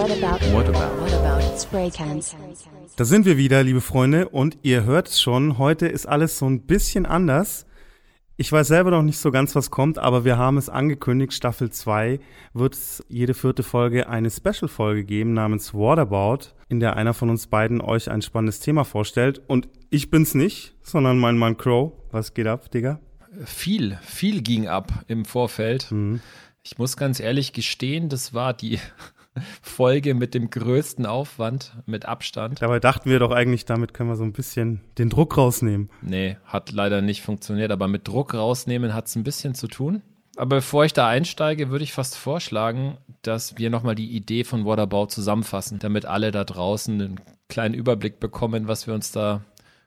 What about, what about, what about spray cans? Da sind wir wieder, liebe Freunde, und ihr hört es schon, heute ist alles so ein bisschen anders. Ich weiß selber noch nicht so ganz, was kommt, aber wir haben es angekündigt, Staffel 2 wird es jede vierte Folge eine Special-Folge geben namens Whatabout, in der einer von uns beiden euch ein spannendes Thema vorstellt. Und ich bin's nicht, sondern mein Mann Crow. Was geht ab, Digga? Viel, viel ging ab im Vorfeld. Mhm. Ich muss ganz ehrlich gestehen, das war die Folge mit dem größten Aufwand, mit Abstand. Dabei dachten wir doch eigentlich, damit können wir so ein bisschen den Druck rausnehmen. Nee, hat leider nicht funktioniert, aber mit Druck rausnehmen hat es ein bisschen zu tun. Aber bevor ich da einsteige, würde ich fast vorschlagen, dass wir nochmal die Idee von Waterbau zusammenfassen, damit alle da draußen einen kleinen Überblick bekommen, was wir uns da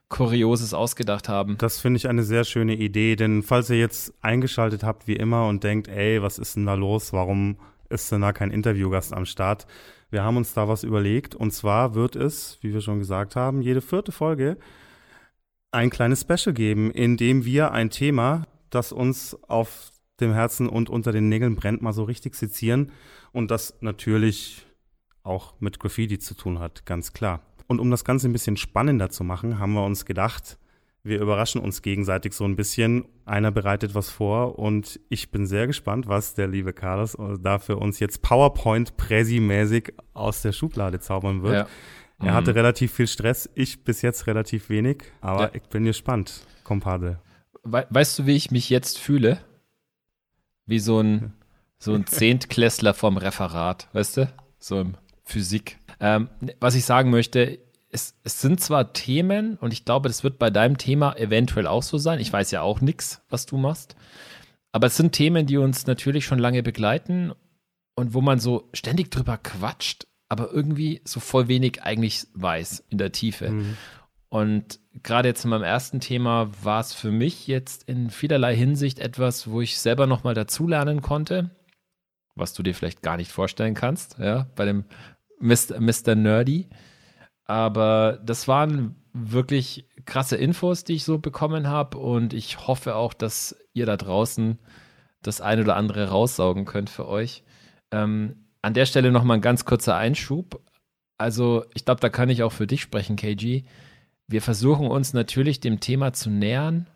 Kurioses ausgedacht haben. Das finde ich eine sehr schöne Idee, denn falls ihr jetzt eingeschaltet habt wie immer und denkt, ey, was ist denn da los? Warum ist da kein Interviewgast am Start? Wir haben uns da was überlegt und zwar wird es, wie wir schon gesagt haben, jede vierte Folge ein kleines Special geben, in dem wir ein Thema, das uns auf dem Herzen und unter den Nägeln brennt, mal so richtig sezieren und das natürlich auch mit Graffiti zu tun hat, ganz klar. Und um das Ganze ein bisschen spannender zu machen, haben wir uns gedacht, wir überraschen uns gegenseitig so ein bisschen. Einer bereitet was vor und ich bin sehr gespannt, was der liebe Carlos da für uns jetzt PowerPoint-Präsi-mäßig aus der Schublade zaubern wird. Ja. Er mhm. hatte relativ viel Stress, ich bis jetzt relativ wenig, aber ja. ich bin gespannt, Kompadre. We weißt du, wie ich mich jetzt fühle? Wie so ein, so ein Zehntklässler vom Referat, weißt du? So im Physik. Ähm, was ich sagen möchte, es, es, sind zwar Themen, und ich glaube, das wird bei deinem Thema eventuell auch so sein. Ich weiß ja auch nichts, was du machst. Aber es sind Themen, die uns natürlich schon lange begleiten und wo man so ständig drüber quatscht, aber irgendwie so voll wenig eigentlich weiß in der Tiefe. Mhm. Und gerade jetzt in meinem ersten Thema war es für mich jetzt in vielerlei Hinsicht etwas, wo ich selber nochmal dazulernen konnte, was du dir vielleicht gar nicht vorstellen kannst, ja, bei dem Mr. Mr. Nerdy. Aber das waren wirklich krasse Infos, die ich so bekommen habe. Und ich hoffe auch, dass ihr da draußen das ein oder andere raussaugen könnt für euch. Ähm, an der Stelle nochmal ein ganz kurzer Einschub. Also, ich glaube, da kann ich auch für dich sprechen, KG. Wir versuchen uns natürlich dem Thema zu nähern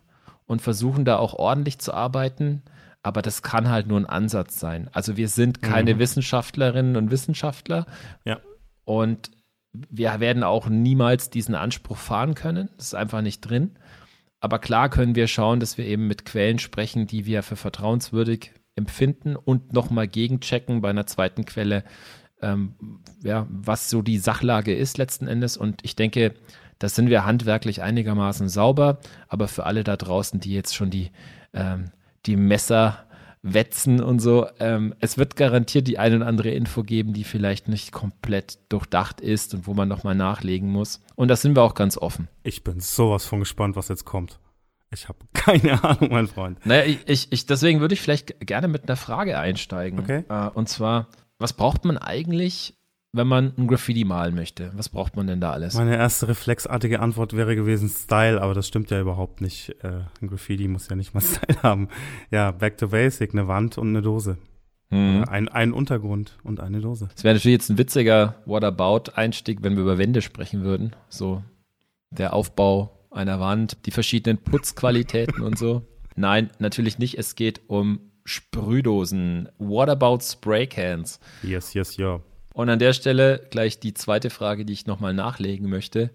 und versuchen da auch ordentlich zu arbeiten aber das kann halt nur ein Ansatz sein. Also wir sind keine mhm. Wissenschaftlerinnen und Wissenschaftler. Ja. Und wir werden auch niemals diesen Anspruch fahren können. Das ist einfach nicht drin. Aber klar können wir schauen, dass wir eben mit Quellen sprechen, die wir für vertrauenswürdig empfinden und nochmal gegenchecken bei einer zweiten Quelle, ähm, ja, was so die Sachlage ist letzten Endes. Und ich denke, da sind wir handwerklich einigermaßen sauber. Aber für alle da draußen, die jetzt schon die ähm, die Messer wetzen und so. Ähm, es wird garantiert die eine oder andere Info geben, die vielleicht nicht komplett durchdacht ist und wo man nochmal nachlegen muss. Und da sind wir auch ganz offen. Ich bin sowas von gespannt, was jetzt kommt. Ich habe keine Ahnung, mein Freund. Naja, ich, ich, ich, deswegen würde ich vielleicht gerne mit einer Frage einsteigen. Okay. Äh, und zwar, was braucht man eigentlich, wenn man ein Graffiti malen möchte? Was braucht man denn da alles? Meine erste reflexartige Antwort wäre gewesen Style, aber das stimmt ja überhaupt nicht. Äh, ein Graffiti muss ja nicht mal Style haben. Ja, back to basic, eine Wand und eine Dose. Mhm. Ein, ein Untergrund und eine Dose. Es wäre natürlich jetzt ein witziger Whatabout-Einstieg, wenn wir über Wände sprechen würden. So der Aufbau einer Wand, die verschiedenen Putzqualitäten und so. Nein, natürlich nicht. Es geht um Sprühdosen. What about Spray Cans? Yes, yes, ja. Und an der Stelle gleich die zweite Frage, die ich nochmal nachlegen möchte.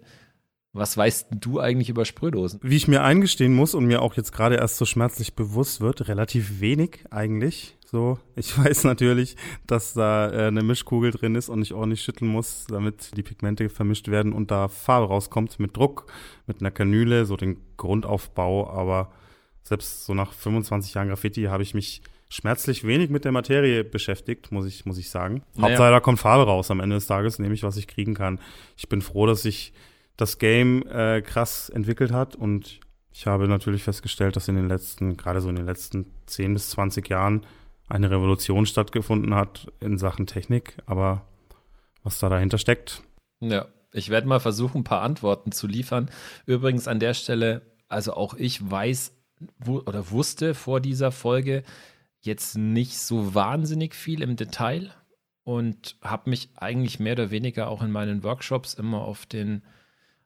Was weißt du eigentlich über Sprühdosen? Wie ich mir eingestehen muss und mir auch jetzt gerade erst so schmerzlich bewusst wird, relativ wenig eigentlich. So, ich weiß natürlich, dass da äh, eine Mischkugel drin ist und ich ordentlich schütteln muss, damit die Pigmente vermischt werden und da Farbe rauskommt mit Druck, mit einer Kanüle, so den Grundaufbau. Aber selbst so nach 25 Jahren Graffiti habe ich mich schmerzlich wenig mit der Materie beschäftigt, muss ich, muss ich sagen. Naja. Hauptsache, da kommt Farbe raus am Ende des Tages, nehme ich, was ich kriegen kann. Ich bin froh, dass sich das Game äh, krass entwickelt hat und ich habe natürlich festgestellt, dass in den letzten, gerade so in den letzten 10 bis 20 Jahren eine Revolution stattgefunden hat in Sachen Technik, aber was da dahinter steckt. Ja, ich werde mal versuchen, ein paar Antworten zu liefern. Übrigens an der Stelle, also auch ich weiß wo, oder wusste vor dieser Folge, jetzt nicht so wahnsinnig viel im Detail. und habe mich eigentlich mehr oder weniger auch in meinen Workshops immer auf den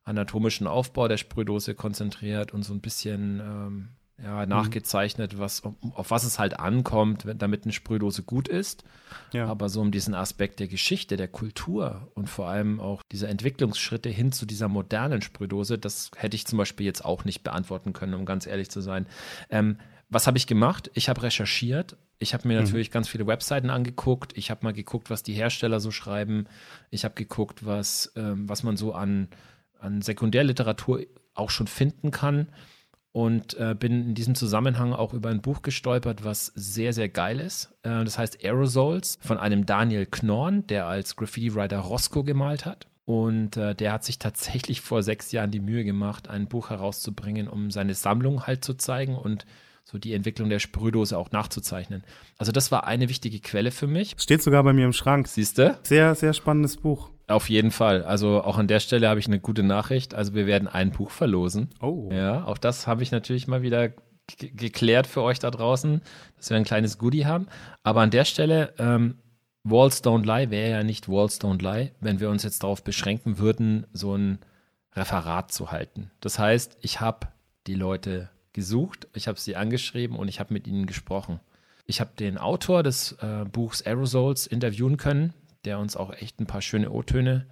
anatomischen Aufbau der Sprühdose konzentriert und so ein bisschen ähm, ja, mhm. nachgezeichnet, was, auf was es halt ankommt, wenn, damit eine Sprühdose gut ist. Ja. Aber so um diesen Aspekt der Geschichte, der Kultur und vor allem auch diese Entwicklungsschritte hin zu dieser modernen Sprühdose, das hätte ich zum Beispiel jetzt auch nicht beantworten können, um ganz ehrlich zu sein. Ähm, was habe ich gemacht? Ich habe recherchiert. Ich habe mir mhm. natürlich ganz viele Webseiten angeguckt. Ich habe mal geguckt, was die Hersteller so schreiben. Ich habe geguckt, was, ähm, was man so an, an Sekundärliteratur auch schon finden kann und äh, bin in diesem Zusammenhang auch über ein Buch gestolpert, was sehr, sehr geil ist. Äh, das heißt Aerosols von einem Daniel Knorn, der als Graffiti-Writer Roscoe gemalt hat. Und äh, der hat sich tatsächlich vor sechs Jahren die Mühe gemacht, ein Buch herauszubringen, um seine Sammlung halt zu zeigen und so die Entwicklung der Sprühdose auch nachzuzeichnen. Also das war eine wichtige Quelle für mich. Steht sogar bei mir im Schrank. Siehst du? Sehr, sehr spannendes Buch. Auf jeden Fall. Also auch an der Stelle habe ich eine gute Nachricht. Also wir werden ein Buch verlosen. Oh. Ja, auch das habe ich natürlich mal wieder geklärt für euch da draußen, dass wir ein kleines Goodie haben. Aber an der Stelle, ähm, Walls Don't Lie wäre ja nicht Walls Don't Lie, wenn wir uns jetzt darauf beschränken würden, so ein Referat zu halten. Das heißt, ich habe die Leute gesucht, ich habe sie angeschrieben und ich habe mit ihnen gesprochen. Ich habe den Autor des äh, Buchs Aerosols interviewen können der uns auch echt ein paar schöne O-Töne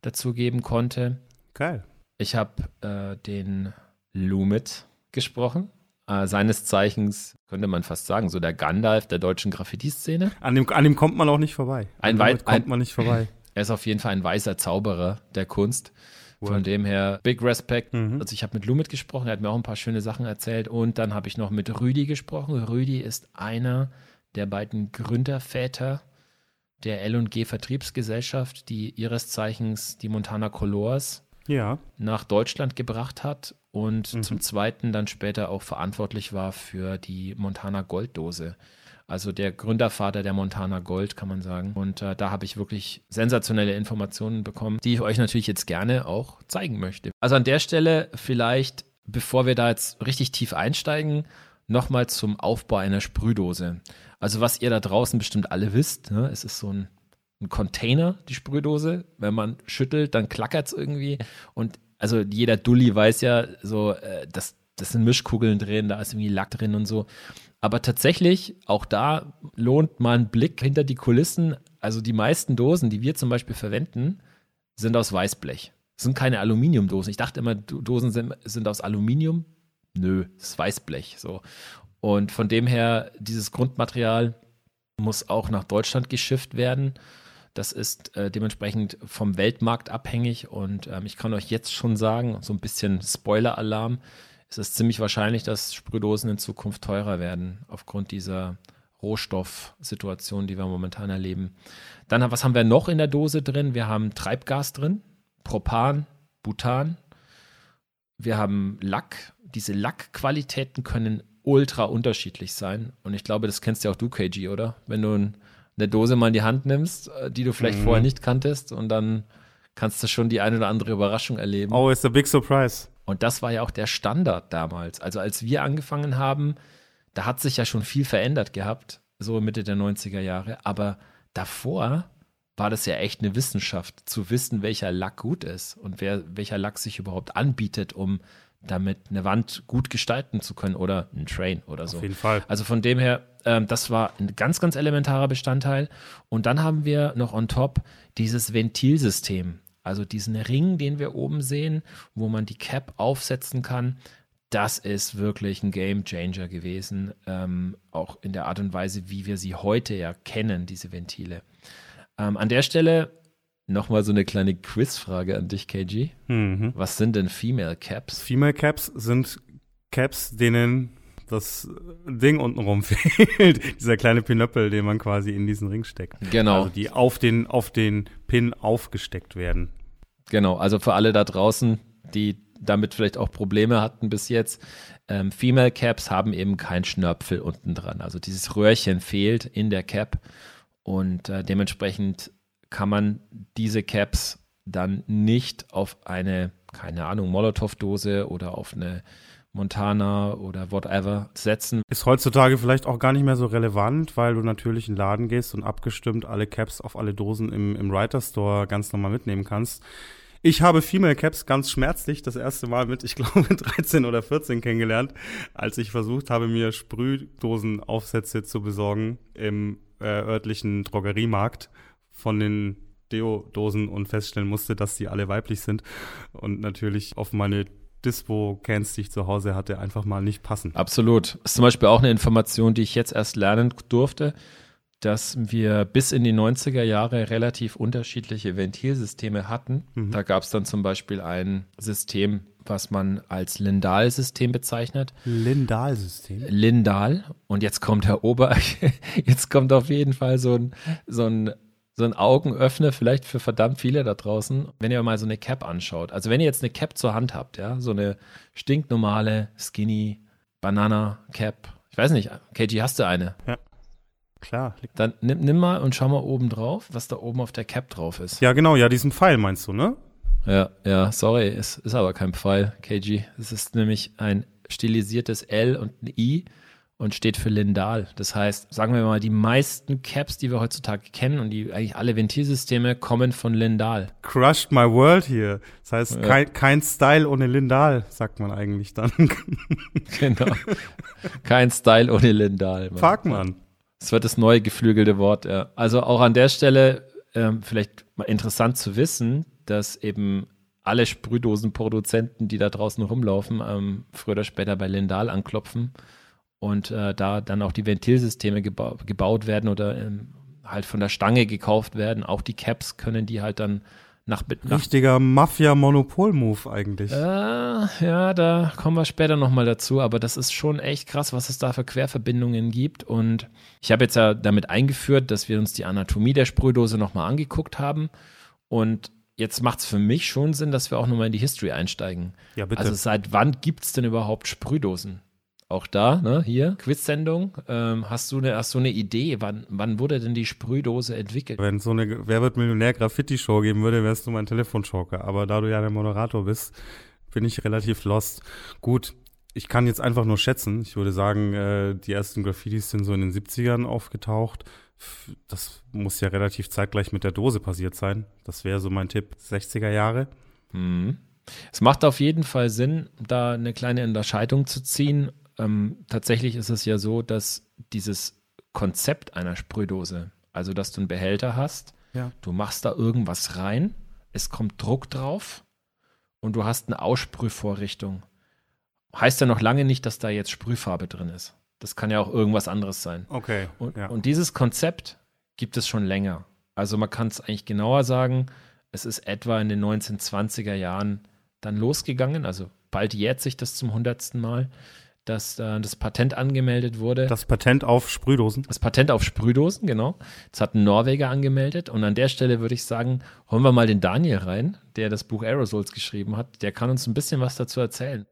dazu geben konnte. Geil. Ich habe äh, den Lumit gesprochen. Äh, seines Zeichens könnte man fast sagen, so der Gandalf der deutschen Graffiti-Szene. An dem, an dem kommt man auch nicht vorbei. Ein Weit kommt man nicht vorbei. Er ist auf jeden Fall ein weißer Zauberer der Kunst. Von What? dem her, big respect. Mhm. Also ich habe mit Lumit gesprochen, er hat mir auch ein paar schöne Sachen erzählt. Und dann habe ich noch mit Rüdi gesprochen. Rüdi ist einer der beiden Gründerväter der L&G Vertriebsgesellschaft, die ihres Zeichens die Montana Colors ja. nach Deutschland gebracht hat und mhm. zum Zweiten dann später auch verantwortlich war für die Montana Golddose. Also der Gründervater der Montana Gold, kann man sagen. Und äh, da habe ich wirklich sensationelle Informationen bekommen, die ich euch natürlich jetzt gerne auch zeigen möchte. Also an der Stelle vielleicht, bevor wir da jetzt richtig tief einsteigen, nochmal zum Aufbau einer Sprühdose. Also was ihr da draußen bestimmt alle wisst, ne? es ist so ein, ein Container, die Sprühdose. Wenn man schüttelt, dann klackert es irgendwie. Und also jeder Dulli weiß ja so, äh, das, das sind Mischkugeln drin, da ist irgendwie Lack drin und so. Aber tatsächlich, auch da lohnt mal ein Blick hinter die Kulissen. Also die meisten Dosen, die wir zum Beispiel verwenden, sind aus Weißblech. Das sind keine Aluminiumdosen. Ich dachte immer, Dosen sind, sind aus Aluminium. Nö, das ist Weißblech. So. Und von dem her, dieses Grundmaterial muss auch nach Deutschland geschifft werden. Das ist äh, dementsprechend vom Weltmarkt abhängig und ähm, ich kann euch jetzt schon sagen, so ein bisschen Spoiler-Alarm, es ist ziemlich wahrscheinlich, dass Sprühdosen in Zukunft teurer werden aufgrund dieser Rohstoffsituation, die wir momentan erleben. Dann, was haben wir noch in der Dose drin? Wir haben Treibgas drin, Propan, Butan. Wir haben Lack. Diese Lackqualitäten können ultra unterschiedlich sein. Und ich glaube, das kennst ja auch du, KG, oder? Wenn du eine Dose mal in die Hand nimmst, äh, die du vielleicht mhm. vorher nicht kanntest und dann kannst du schon die eine oder andere Überraschung erleben. Oh, it's a big surprise. Und das war ja auch der Standard damals. Also als wir angefangen haben, da hat sich ja schon viel verändert gehabt, so Mitte der 90er Jahre. Aber davor war das ja echt eine Wissenschaft, zu wissen, welcher Lack gut ist und wer, welcher Lack sich überhaupt anbietet, um damit eine Wand gut gestalten zu können oder ein Train oder so. Auf jeden Fall. Also von dem her, ähm, das war ein ganz, ganz elementarer Bestandteil. Und dann haben wir noch on top dieses Ventilsystem. Also diesen Ring, den wir oben sehen, wo man die Cap aufsetzen kann. Das ist wirklich ein Game Changer gewesen. Ähm, auch in der Art und Weise, wie wir sie heute ja kennen, diese Ventile. Ähm, an der Stelle Nochmal so eine kleine Quizfrage an dich, KG. Mhm. Was sind denn Female Caps? Female Caps sind Caps, denen das Ding untenrum fehlt. Dieser kleine Pinöppel, den man quasi in diesen Ring steckt. Genau. Also die auf den, auf den Pin aufgesteckt werden. Genau, also für alle da draußen, die damit vielleicht auch Probleme hatten bis jetzt. Ähm, Female Caps haben eben kein Schnörpfel unten dran. Also dieses Röhrchen fehlt in der Cap und äh, dementsprechend kann man diese Caps dann nicht auf eine, keine Ahnung, Molotow-Dose oder auf eine Montana oder whatever setzen. Ist heutzutage vielleicht auch gar nicht mehr so relevant, weil du natürlich in den Laden gehst und abgestimmt alle Caps auf alle Dosen im, im Writer Store ganz normal mitnehmen kannst. Ich habe Female Caps ganz schmerzlich das erste Mal mit, ich glaube, 13 oder 14 kennengelernt, als ich versucht habe, mir Sprühdosenaufsätze zu besorgen im äh, örtlichen Drogeriemarkt von den Deo-Dosen und feststellen musste, dass die alle weiblich sind und natürlich auf meine Dispo-Cans, die ich zu Hause hatte, einfach mal nicht passen. Absolut. Das ist zum Beispiel auch eine Information, die ich jetzt erst lernen durfte, dass wir bis in die 90er Jahre relativ unterschiedliche Ventilsysteme hatten. Mhm. Da gab es dann zum Beispiel ein System, was man als Lindal-System bezeichnet. Lindal-System? Lindal. Und jetzt kommt Herr Ober, jetzt kommt auf jeden Fall so ein, so ein so ein Augenöffner vielleicht für verdammt viele da draußen, wenn ihr mal so eine Cap anschaut. Also wenn ihr jetzt eine Cap zur Hand habt, ja, so eine stinknormale, skinny Banana Cap. Ich weiß nicht, KG, hast du eine? Ja. Klar. Dann nimm, nimm mal und schau mal oben drauf, was da oben auf der Cap drauf ist. Ja, genau, ja, diesen Pfeil meinst du, ne? Ja, ja, sorry, es ist aber kein Pfeil, KG. Es ist nämlich ein stilisiertes L und ein I und steht für Lindal. Das heißt, sagen wir mal, die meisten Caps, die wir heutzutage kennen und die eigentlich alle Ventilsysteme kommen von Lindal. Crushed my world hier. Das heißt, ja. kein, kein Style ohne Lindal, sagt man eigentlich dann. genau. Kein Style ohne Lindal. Fuck man. Das wird das neue geflügelte Wort, ja. Also auch an der Stelle ähm, vielleicht mal interessant zu wissen, dass eben alle Sprühdosenproduzenten, die da draußen rumlaufen, ähm, früher oder später bei Lindal anklopfen und äh, da dann auch die Ventilsysteme geba gebaut werden oder ähm, halt von der Stange gekauft werden. Auch die Caps können die halt dann nach. nach Richtiger Mafia-Monopol-Move eigentlich. Äh, ja, da kommen wir später nochmal dazu, aber das ist schon echt krass, was es da für Querverbindungen gibt. Und ich habe jetzt ja damit eingeführt, dass wir uns die Anatomie der Sprühdose nochmal angeguckt haben. Und jetzt macht es für mich schon Sinn, dass wir auch nochmal in die History einsteigen. Ja, bitte. Also seit wann gibt es denn überhaupt Sprühdosen? Auch da, ne, hier, Quiz-Sendung. Ähm, hast, du eine, hast du eine Idee, wann, wann wurde denn die Sprühdose entwickelt? Wenn es so eine Wer wird Millionär Graffiti-Show geben würde, wärst du mein Telefonjoker. Aber da du ja der Moderator bist, bin ich relativ lost. Gut, ich kann jetzt einfach nur schätzen. Ich würde sagen, äh, die ersten Graffitis sind so in den 70ern aufgetaucht. Das muss ja relativ zeitgleich mit der Dose passiert sein. Das wäre so mein Tipp, 60er Jahre. Mhm. Es macht auf jeden Fall Sinn, da eine kleine Unterscheidung zu ziehen ähm, tatsächlich ist es ja so, dass dieses Konzept einer Sprühdose, also dass du einen Behälter hast, ja. du machst da irgendwas rein, es kommt Druck drauf und du hast eine Aussprühvorrichtung. Heißt ja noch lange nicht, dass da jetzt Sprühfarbe drin ist. Das kann ja auch irgendwas anderes sein. Okay. Und, ja. und dieses Konzept gibt es schon länger. Also man kann es eigentlich genauer sagen, es ist etwa in den 1920er Jahren dann losgegangen. Also bald jährt sich das zum hundertsten Mal dass äh, das Patent angemeldet wurde. Das Patent auf Sprühdosen? Das Patent auf Sprühdosen, genau. Das hat ein Norweger angemeldet. Und an der Stelle würde ich sagen, holen wir mal den Daniel rein, der das Buch Aerosols geschrieben hat. Der kann uns ein bisschen was dazu erzählen.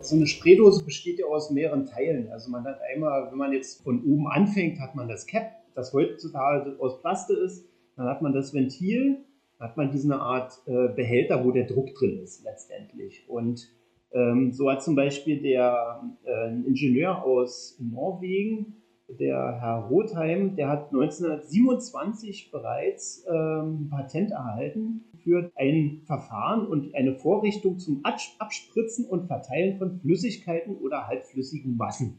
So eine Spraydose besteht ja aus mehreren Teilen. Also man hat einmal, wenn man jetzt von oben anfängt, hat man das Cap, das heutzutage aus Plaste ist. Dann hat man das Ventil, hat man diese Art äh, Behälter, wo der Druck drin ist letztendlich. Und ähm, so hat zum Beispiel der äh, Ingenieur aus Norwegen, der Herr Rotheim, der hat 1927 bereits ähm, Patent erhalten für ein Verfahren und eine Vorrichtung zum Abspritzen und Verteilen von Flüssigkeiten oder halbflüssigen Massen.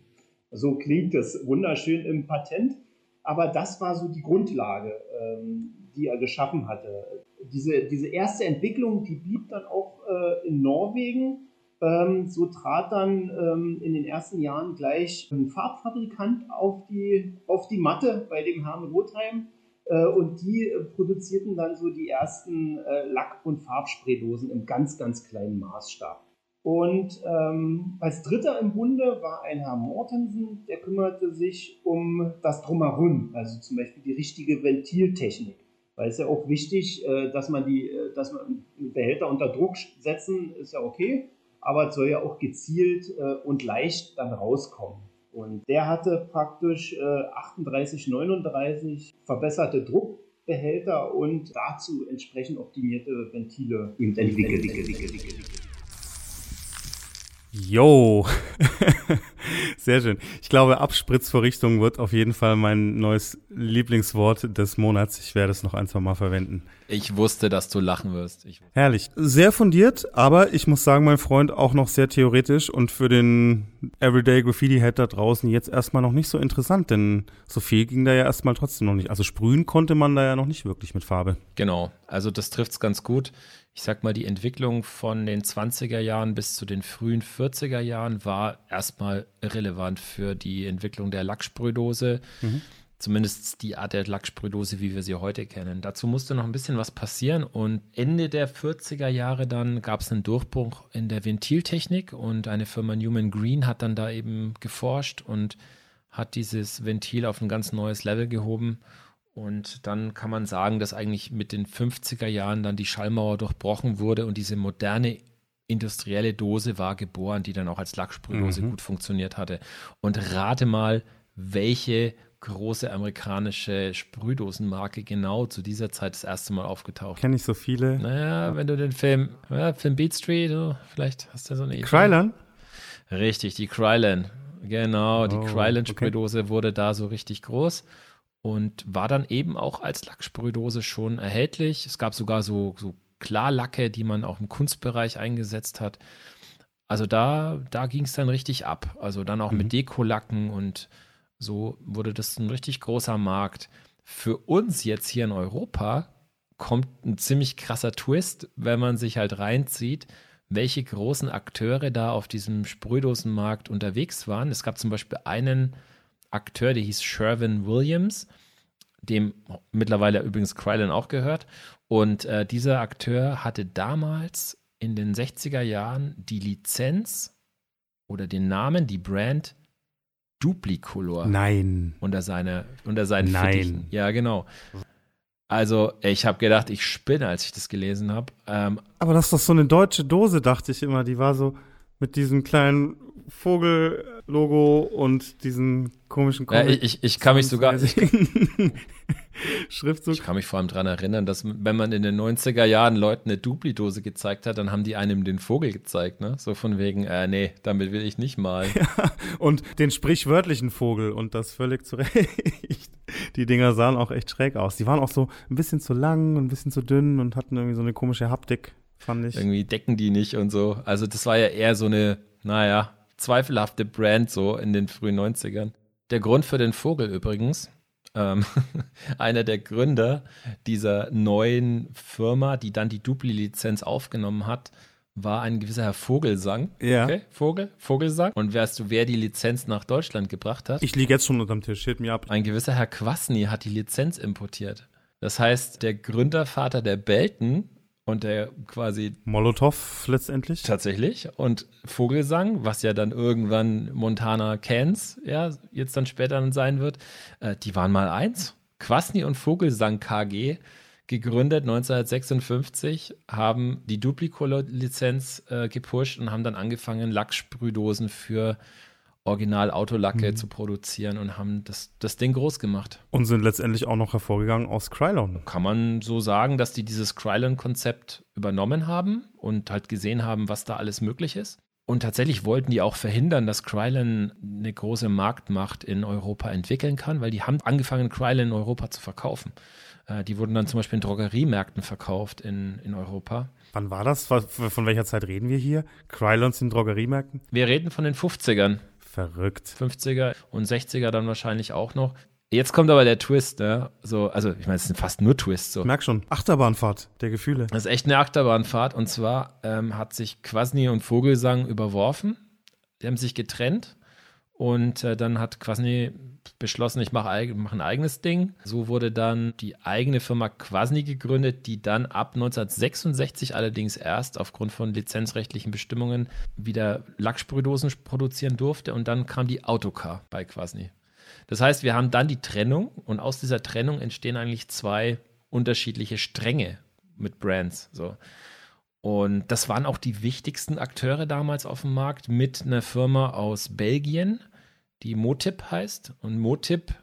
So klingt das wunderschön im Patent, aber das war so die Grundlage, ähm, die er geschaffen hatte diese, diese erste Entwicklung, die blieb dann auch äh, in Norwegen. Ähm, so trat dann ähm, in den ersten Jahren gleich ein Farbfabrikant auf die, auf die Matte bei dem Herrn Rotheim. Äh, und die produzierten dann so die ersten äh, Lack- und Farbspraydosen im ganz, ganz kleinen Maßstab. Und ähm, als Dritter im Bunde war ein Herr Mortensen, der kümmerte sich um das Drumherum, also zum Beispiel die richtige Ventiltechnik weil es ja auch wichtig, äh, dass man die, äh, dass man Behälter unter Druck setzen, ist ja okay, aber es soll ja auch gezielt äh, und leicht dann rauskommen. Und der hatte praktisch 38, 39 verbesserte Druck Luftbehälter und dazu entsprechend optimierte Ventile entwickelt. Yo, sehr schön. Ich glaube, Abspritzvorrichtung wird auf jeden Fall mein neues Lieblingswort des Monats. Ich werde es noch ein, zwei Mal verwenden. Ich wusste, dass du lachen wirst. Ich Herrlich. Sehr fundiert, aber ich muss sagen, mein Freund, auch noch sehr theoretisch und für den Everyday Graffiti-Head da draußen jetzt erstmal noch nicht so interessant, denn so viel ging da ja erstmal trotzdem noch nicht. Also sprühen konnte man da ja noch nicht wirklich mit Farbe. Genau, also das trifft es ganz gut ich sag mal, die Entwicklung von den 20er Jahren bis zu den frühen 40er Jahren war erstmal irrelevant für die Entwicklung der Lacksprühdose. Mhm. Zumindest die Art der Lacksprühdose, wie wir sie heute kennen. Dazu musste noch ein bisschen was passieren und Ende der 40er Jahre dann gab es einen Durchbruch in der Ventiltechnik und eine Firma Newman Green hat dann da eben geforscht und hat dieses Ventil auf ein ganz neues Level gehoben und dann kann man sagen, dass eigentlich mit den 50er Jahren dann die Schallmauer durchbrochen wurde und diese moderne industrielle Dose war geboren, die dann auch als Lacksprühdose mhm. gut funktioniert hatte. Und rate mal, welche große amerikanische Sprühdosenmarke genau zu dieser Zeit das erste Mal aufgetaucht. Kenne ich so viele. Naja, wenn du den Film, ja, Film Beat Street, so, vielleicht hast du so eine Idee. Krylan? Richtig, die Krylan. Genau, die oh, Krylan-Sprühdose okay. wurde da so richtig groß und war dann eben auch als Lacksprühdose schon erhältlich. Es gab sogar so, so Klarlacke, die man auch im Kunstbereich eingesetzt hat. Also da, da ging es dann richtig ab. Also dann auch mhm. mit Dekolacken und so wurde das ein richtig großer Markt. Für uns jetzt hier in Europa kommt ein ziemlich krasser Twist, wenn man sich halt reinzieht, welche großen Akteure da auf diesem Sprühdosenmarkt unterwegs waren. Es gab zum Beispiel einen Akteur, der hieß Sherwin Williams, dem mittlerweile übrigens Krylan auch gehört. Und äh, dieser Akteur hatte damals in den 60er Jahren die Lizenz oder den Namen, die Brand Duplicolor. Nein. Unter, seine, unter seinen Nein. Fittichen. Ja, genau. Also, ich habe gedacht, ich spinne, als ich das gelesen habe. Ähm, Aber das ist doch so eine deutsche Dose, dachte ich immer. Die war so mit diesem kleinen Vogel-Logo und diesen komischen Comic. Ja, ich, ich kann mich sogar. Schriftzug. Ich kann mich vor allem daran erinnern, dass wenn man in den 90er Jahren Leuten eine Dupli-Dose gezeigt hat, dann haben die einem den Vogel gezeigt, ne? So von wegen, äh, nee, damit will ich nicht malen. Ja, und den sprichwörtlichen Vogel und das völlig zu Recht. Die Dinger sahen auch echt schräg aus. Die waren auch so ein bisschen zu lang und ein bisschen zu dünn und hatten irgendwie so eine komische Haptik, fand ich. Irgendwie decken die nicht und so. Also das war ja eher so eine, naja, zweifelhafte Brand so in den frühen 90ern. Der Grund für den Vogel übrigens, ähm, einer der Gründer dieser neuen Firma, die dann die Dupli-Lizenz aufgenommen hat, war ein gewisser Herr Vogelsang. Ja. Okay, Vogel, Vogelsang. Und weißt du, wer die Lizenz nach Deutschland gebracht hat? Ich liege jetzt schon unterm Tisch, steht mir ab. Ein gewisser Herr Quasny hat die Lizenz importiert. Das heißt, der Gründervater der Belten und der quasi. Molotow letztendlich. Tatsächlich. Und Vogelsang, was ja dann irgendwann Montana Cans, ja, jetzt dann später dann sein wird, äh, die waren mal eins. Quasny und Vogelsang KG, gegründet 1956, haben die Duplicolor-Lizenz äh, gepusht und haben dann angefangen, Lacksprühdosen für Original-Autolacke mhm. zu produzieren und haben das, das Ding groß gemacht. Und sind letztendlich auch noch hervorgegangen aus Krylon. Kann man so sagen, dass die dieses Krylon-Konzept übernommen haben und halt gesehen haben, was da alles möglich ist. Und tatsächlich wollten die auch verhindern, dass Krylon eine große Marktmacht in Europa entwickeln kann, weil die haben angefangen, Krylon in Europa zu verkaufen. Äh, die wurden dann zum Beispiel in Drogeriemärkten verkauft in, in Europa. Wann war das? Von welcher Zeit reden wir hier? Krylons in Drogeriemärkten? Wir reden von den 50ern. Verrückt. 50er und 60er dann wahrscheinlich auch noch. Jetzt kommt aber der Twist, ne? So, also ich meine, es sind fast nur Twists. So. Ich merk schon, Achterbahnfahrt der Gefühle. Das ist echt eine Achterbahnfahrt. Und zwar ähm, hat sich Quasny und Vogelsang überworfen. Die haben sich getrennt. Und äh, dann hat Quasny beschlossen, ich mache mach ein eigenes Ding. So wurde dann die eigene Firma Quasny gegründet, die dann ab 1966 allerdings erst aufgrund von lizenzrechtlichen Bestimmungen wieder Lacksprühdosen produzieren durfte. Und dann kam die Autocar bei Quasny. Das heißt, wir haben dann die Trennung und aus dieser Trennung entstehen eigentlich zwei unterschiedliche Stränge mit Brands. So. Und das waren auch die wichtigsten Akteure damals auf dem Markt mit einer Firma aus Belgien, die Motip heißt. Und Motip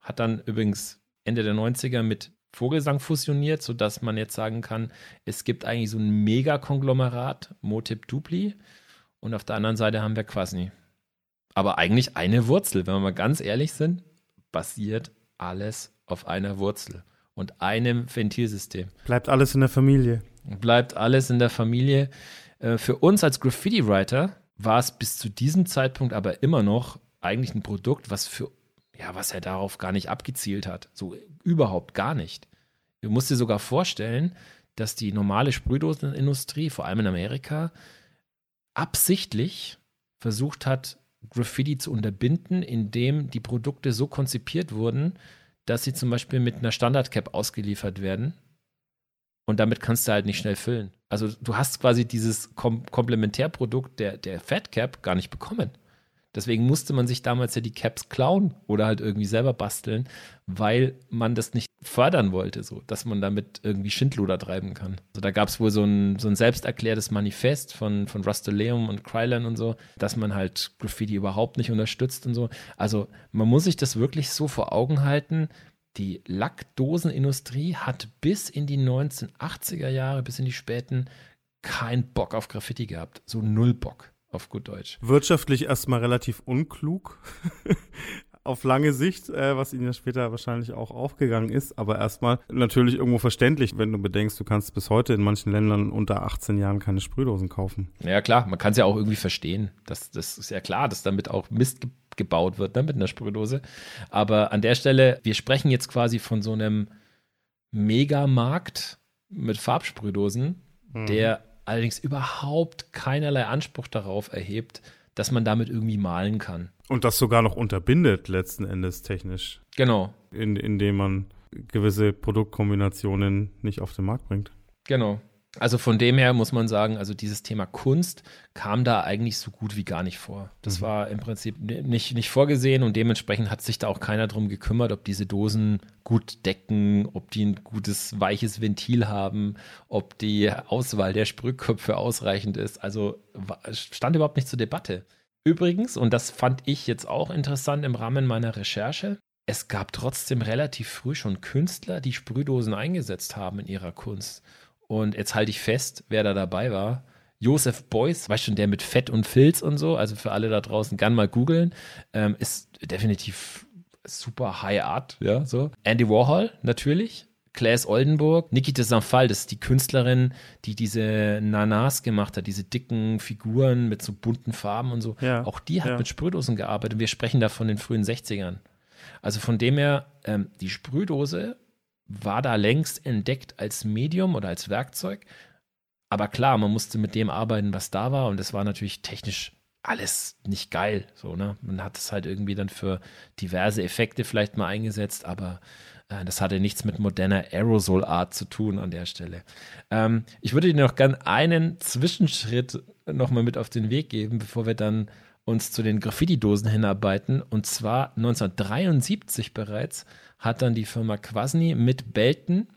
hat dann übrigens Ende der 90er mit Vogelsang fusioniert, sodass man jetzt sagen kann, es gibt eigentlich so ein Megakonglomerat, Motip Dupli, und auf der anderen Seite haben wir Quasni. Aber eigentlich eine Wurzel, wenn wir mal ganz ehrlich sind, basiert alles auf einer Wurzel und einem Ventilsystem. Bleibt alles in der Familie. Bleibt alles in der Familie. Äh, für uns als Graffiti-Writer war es bis zu diesem Zeitpunkt aber immer noch eigentlich ein Produkt, was für ja, was er darauf gar nicht abgezielt hat. So überhaupt gar nicht. Du musst dir sogar vorstellen, dass die normale Sprühdosenindustrie, vor allem in Amerika, absichtlich versucht hat, Graffiti zu unterbinden, indem die Produkte so konzipiert wurden, dass sie zum Beispiel mit einer Standard-Cap ausgeliefert werden. Und damit kannst du halt nicht schnell füllen. Also du hast quasi dieses Kom Komplementärprodukt der, der Fat Cap gar nicht bekommen. Deswegen musste man sich damals ja die Caps klauen oder halt irgendwie selber basteln, weil man das nicht fördern wollte, so, dass man damit irgendwie Schindluder treiben kann. Also da gab es wohl so ein, so ein selbsterklärtes Manifest von, von Rustoleum und Krylan und so, dass man halt Graffiti überhaupt nicht unterstützt und so. Also man muss sich das wirklich so vor Augen halten. Die Lackdosenindustrie hat bis in die 1980er Jahre, bis in die späten, keinen Bock auf Graffiti gehabt. So null Bock auf gut Deutsch. Wirtschaftlich erstmal relativ unklug. auf lange Sicht, äh, was ihnen ja später wahrscheinlich auch aufgegangen ist, aber erstmal natürlich irgendwo verständlich, wenn du bedenkst, du kannst bis heute in manchen Ländern unter 18 Jahren keine Sprühdosen kaufen. Ja klar, man kann es ja auch irgendwie verstehen. Das, das ist ja klar, dass damit auch Mist ge gebaut wird ne, mit einer Sprühdose. Aber an der Stelle, wir sprechen jetzt quasi von so einem Megamarkt mit Farbsprühdosen, mhm. der allerdings überhaupt keinerlei Anspruch darauf erhebt, dass man damit irgendwie malen kann. Und das sogar noch unterbindet, letzten Endes technisch. Genau. In, indem man gewisse Produktkombinationen nicht auf den Markt bringt. Genau. Also von dem her muss man sagen, also dieses Thema Kunst kam da eigentlich so gut wie gar nicht vor. Das mhm. war im Prinzip nicht, nicht vorgesehen und dementsprechend hat sich da auch keiner drum gekümmert, ob diese Dosen gut decken, ob die ein gutes, weiches Ventil haben, ob die Auswahl der Sprühköpfe ausreichend ist. Also stand überhaupt nicht zur Debatte. Übrigens, und das fand ich jetzt auch interessant im Rahmen meiner Recherche, es gab trotzdem relativ früh schon Künstler, die Sprühdosen eingesetzt haben in ihrer Kunst. Und jetzt halte ich fest, wer da dabei war. Josef Beuys, weißt schon, der mit Fett und Filz und so, also für alle da draußen, gern mal googeln, ähm, ist definitiv super High Art, ja, so. Andy Warhol, natürlich. Claes Oldenburg, Nikita Sanfal, das ist die Künstlerin, die diese Nanas gemacht hat, diese dicken Figuren mit so bunten Farben und so. Ja, Auch die hat ja. mit Sprühdosen gearbeitet. Wir sprechen da von den frühen 60ern. Also von dem her, ähm, die Sprühdose war da längst entdeckt als Medium oder als Werkzeug. Aber klar, man musste mit dem arbeiten, was da war. Und es war natürlich technisch alles nicht geil. So, ne? Man hat es halt irgendwie dann für diverse Effekte vielleicht mal eingesetzt, aber äh, das hatte nichts mit moderner Aerosol-Art zu tun an der Stelle. Ähm, ich würde dir noch gern einen Zwischenschritt nochmal mit auf den Weg geben, bevor wir dann uns zu den Graffiti-Dosen hinarbeiten. Und zwar 1973 bereits hat dann die Firma Quasni mit Belton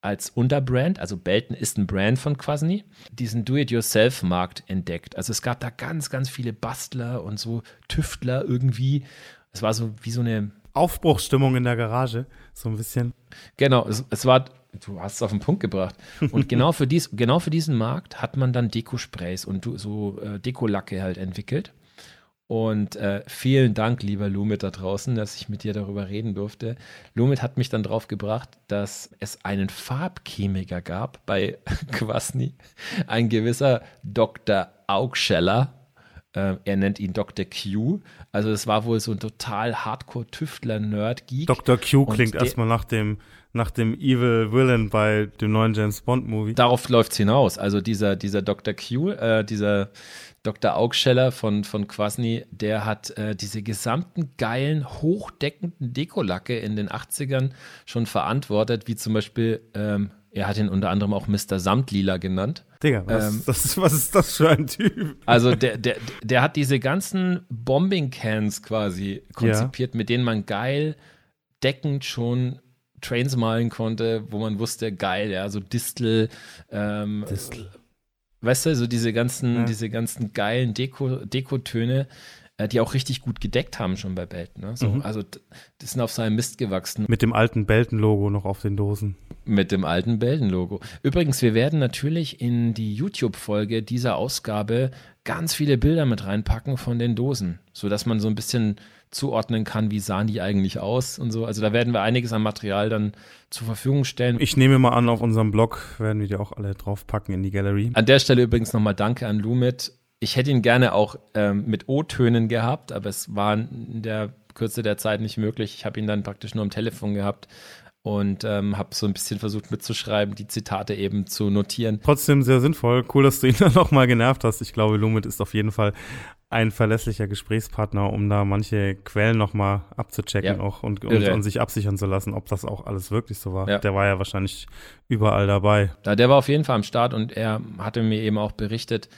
als Unterbrand, also Belton ist ein Brand von Quasni, diesen Do-it-yourself-Markt entdeckt. Also es gab da ganz, ganz viele Bastler und so Tüftler irgendwie. Es war so wie so eine Aufbruchsstimmung in der Garage, so ein bisschen. Genau, es, es war, du hast es auf den Punkt gebracht. Und genau für, dies, genau für diesen Markt hat man dann Deko-Sprays und so äh, Dekolacke halt entwickelt. Und äh, vielen Dank, lieber Lumit da draußen, dass ich mit dir darüber reden durfte. Lumit hat mich dann drauf gebracht, dass es einen Farbchemiker gab bei Quasni, ein gewisser Dr. Augscheller. Äh, er nennt ihn Dr. Q. Also es war wohl so ein total Hardcore-Tüftler-Nerd-Geek. Dr. Q klingt erstmal nach dem, nach dem Evil Villain bei dem neuen James Bond-Movie. Darauf läuft es hinaus. Also dieser, dieser Dr. Q, äh, dieser Dr. Augscheller von, von Quasni, der hat äh, diese gesamten geilen, hochdeckenden Dekolacke in den 80ern schon verantwortet, wie zum Beispiel, ähm, er hat ihn unter anderem auch Mr. Samtlila genannt. Digga, was, ähm, das, was ist das für ein Typ? Also der, der, der hat diese ganzen Bombing-Cans quasi konzipiert, ja. mit denen man geil deckend schon Trains malen konnte, wo man wusste, geil, ja, so Distel, ähm, Distel. Weißt du, so diese ganzen, ja. diese ganzen geilen Deko, Dekotöne. äh, die auch richtig gut gedeckt haben schon bei Belten. Ne? So, Mhm. Also die sind auf seinem Mist gewachsen Mit dem alten Belten-Logo noch auf den Dosen. mit dem alten Belden-Logo. Übrigens, wir werden natürlich in die YouTube-Folge dieser Ausgabe ganz viele Bilder mit reinpacken von den Dosen, sodass man so ein bisschen zuordnen kann, wie sahen die eigentlich aus und so. Also da werden wir einiges an Material dann zur Verfügung stellen. Ich nehme mal an, auf unserem Blog werden wir die auch alle draufpacken in die Gallery. An der Stelle übrigens nochmal Danke an Lumit. Ich hätte ihn gerne auch ähm, mit O-Tönen gehabt, aber es war in der Kürze der Zeit nicht möglich. Ich habe ihn dann praktisch nur am Telefon gehabt und ähm, habe so ein bisschen versucht mitzuschreiben, die Zitate eben zu notieren. Trotzdem sehr sinnvoll. Cool, dass du ihn dann nochmal genervt hast. Ich glaube, Lumit ist auf jeden Fall ein verlässlicher Gesprächspartner, um da manche Quellen nochmal abzuchecken Ja, auch und, und, und sich absichern zu lassen, ob das auch alles wirklich so war. Ja. Der war ja wahrscheinlich überall dabei. Ja, der war auf jeden Fall am Start und er hatte mir eben auch berichtet,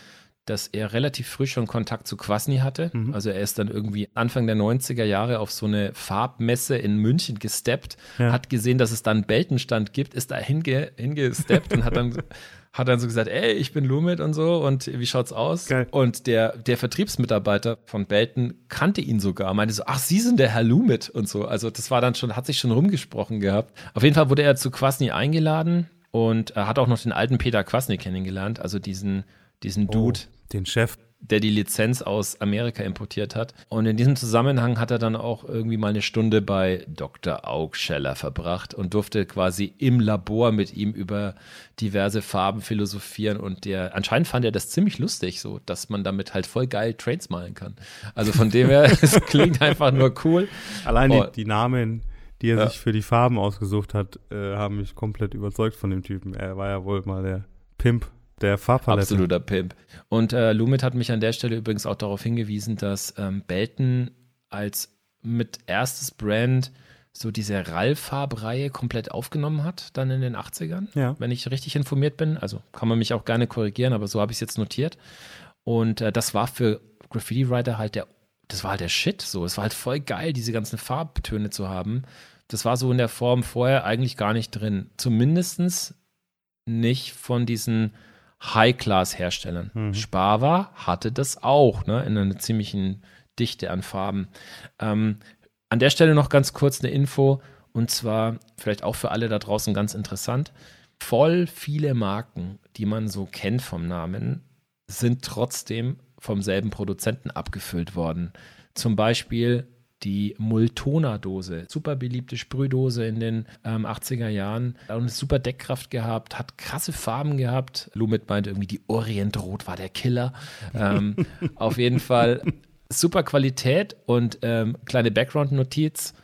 dass er relativ früh schon Kontakt zu Quasni hatte. Mhm. Also er ist dann irgendwie Anfang der 90er Jahre auf so eine Farbmesse in München gesteppt, Ja. hat gesehen, dass es da einen Beltenstand gibt, ist da hinge, hingesteppt und hat dann, hat dann so gesagt, ey, ich bin Lumit und so und wie schaut's aus? Geil. Und der, der Vertriebsmitarbeiter von Belten kannte ihn sogar, meinte so, ach, Sie sind der Herr Lumit und so. Also das war dann schon, hat sich schon rumgesprochen gehabt. Auf jeden Fall wurde er zu Quasni eingeladen und er hat auch noch den alten Peter Quasny kennengelernt, also diesen, diesen Dude, Den Chef. Der die Lizenz aus Amerika importiert hat. Und in diesem Zusammenhang hat er dann auch irgendwie mal eine Stunde bei Dr. Augscheller verbracht und durfte quasi im Labor mit ihm über diverse Farben philosophieren. Und der anscheinend fand er das ziemlich lustig, so dass man damit halt voll geil Trades malen kann. Also von dem her, es klingt einfach nur cool. Allein Oh. die, die Namen, die er Ja. sich für die Farben ausgesucht hat, äh, haben mich komplett überzeugt von dem Typen. Er war ja wohl mal der Pimp der Farbpalette. Absoluter Pimp. Und äh, Lumit hat mich an der Stelle übrigens auch darauf hingewiesen, dass ähm, Belton als mit erstes Brand so diese Ralf-Farbreihe komplett aufgenommen hat, dann in den 80ern, Ja. wenn ich richtig informiert bin. Also kann man mich auch gerne korrigieren, aber so habe ich es jetzt notiert. Und äh, das war für Graffiti-Writer halt der, das war halt der Shit so. Es war halt voll geil, diese ganzen Farbtöne zu haben. Das war so in der Form vorher eigentlich gar nicht drin. Zumindestens nicht von diesen High-Class-Herstellern. Mhm. Spava hatte das auch, ne, in einer ziemlichen Dichte an Farben. Ähm, an der Stelle noch ganz kurz eine Info, und zwar vielleicht auch für alle da draußen ganz interessant. Voll viele Marken, die man so kennt vom Namen, sind trotzdem vom selben Produzenten abgefüllt worden. Zum Beispiel die Multona-Dose, super beliebte Sprühdose in den ähm, 80er Jahren und eine super Deckkraft gehabt, hat krasse Farben gehabt. Lumit meint irgendwie, die Orientrot war der Killer. Ähm, auf jeden Fall super Qualität und ähm, kleine Background-Notiz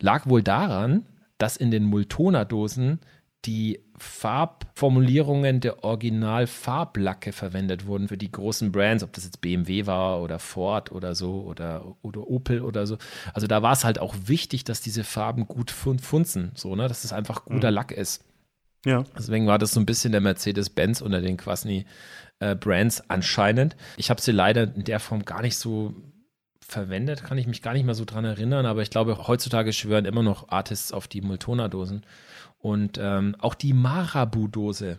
lag wohl daran, dass in den Multona-Dosen die Farbformulierungen der Original-Farblacke verwendet wurden für die großen Brands, ob das jetzt BMW war oder Ford oder so oder, oder Opel oder so. Also da war es halt auch wichtig, dass diese Farben gut fun funzen, so, ne? dass es einfach guter Lack ist. Ja. Deswegen war das so ein bisschen der Mercedes-Benz unter den Quasni äh, Brands anscheinend. Ich habe sie leider in der Form gar nicht so verwendet, kann ich mich gar nicht mehr so dran erinnern, aber ich glaube, heutzutage schwören immer noch Artists auf die Multona-Dosen. Und ähm, auch die Marabu-Dose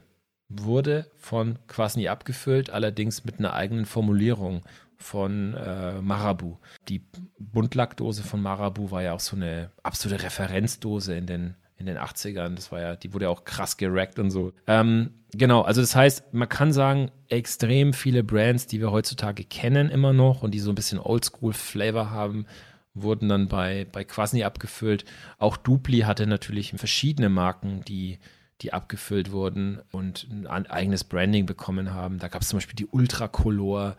wurde von Quasni abgefüllt, allerdings mit einer eigenen Formulierung von äh, Marabu. Die Buntlackdose von Marabu war ja auch so eine absolute Referenzdose in den in den 80ern. Das war ja, die wurde ja auch krass gerackt und so. Ähm, genau, also das heißt, man kann sagen, extrem viele Brands, die wir heutzutage kennen immer noch und die so ein bisschen Oldschool-Flavor haben, wurden dann bei, bei Quasni abgefüllt. Auch Dupli hatte natürlich verschiedene Marken, die, die abgefüllt wurden und ein eigenes Branding bekommen haben. Da gab es zum Beispiel die Ultracolor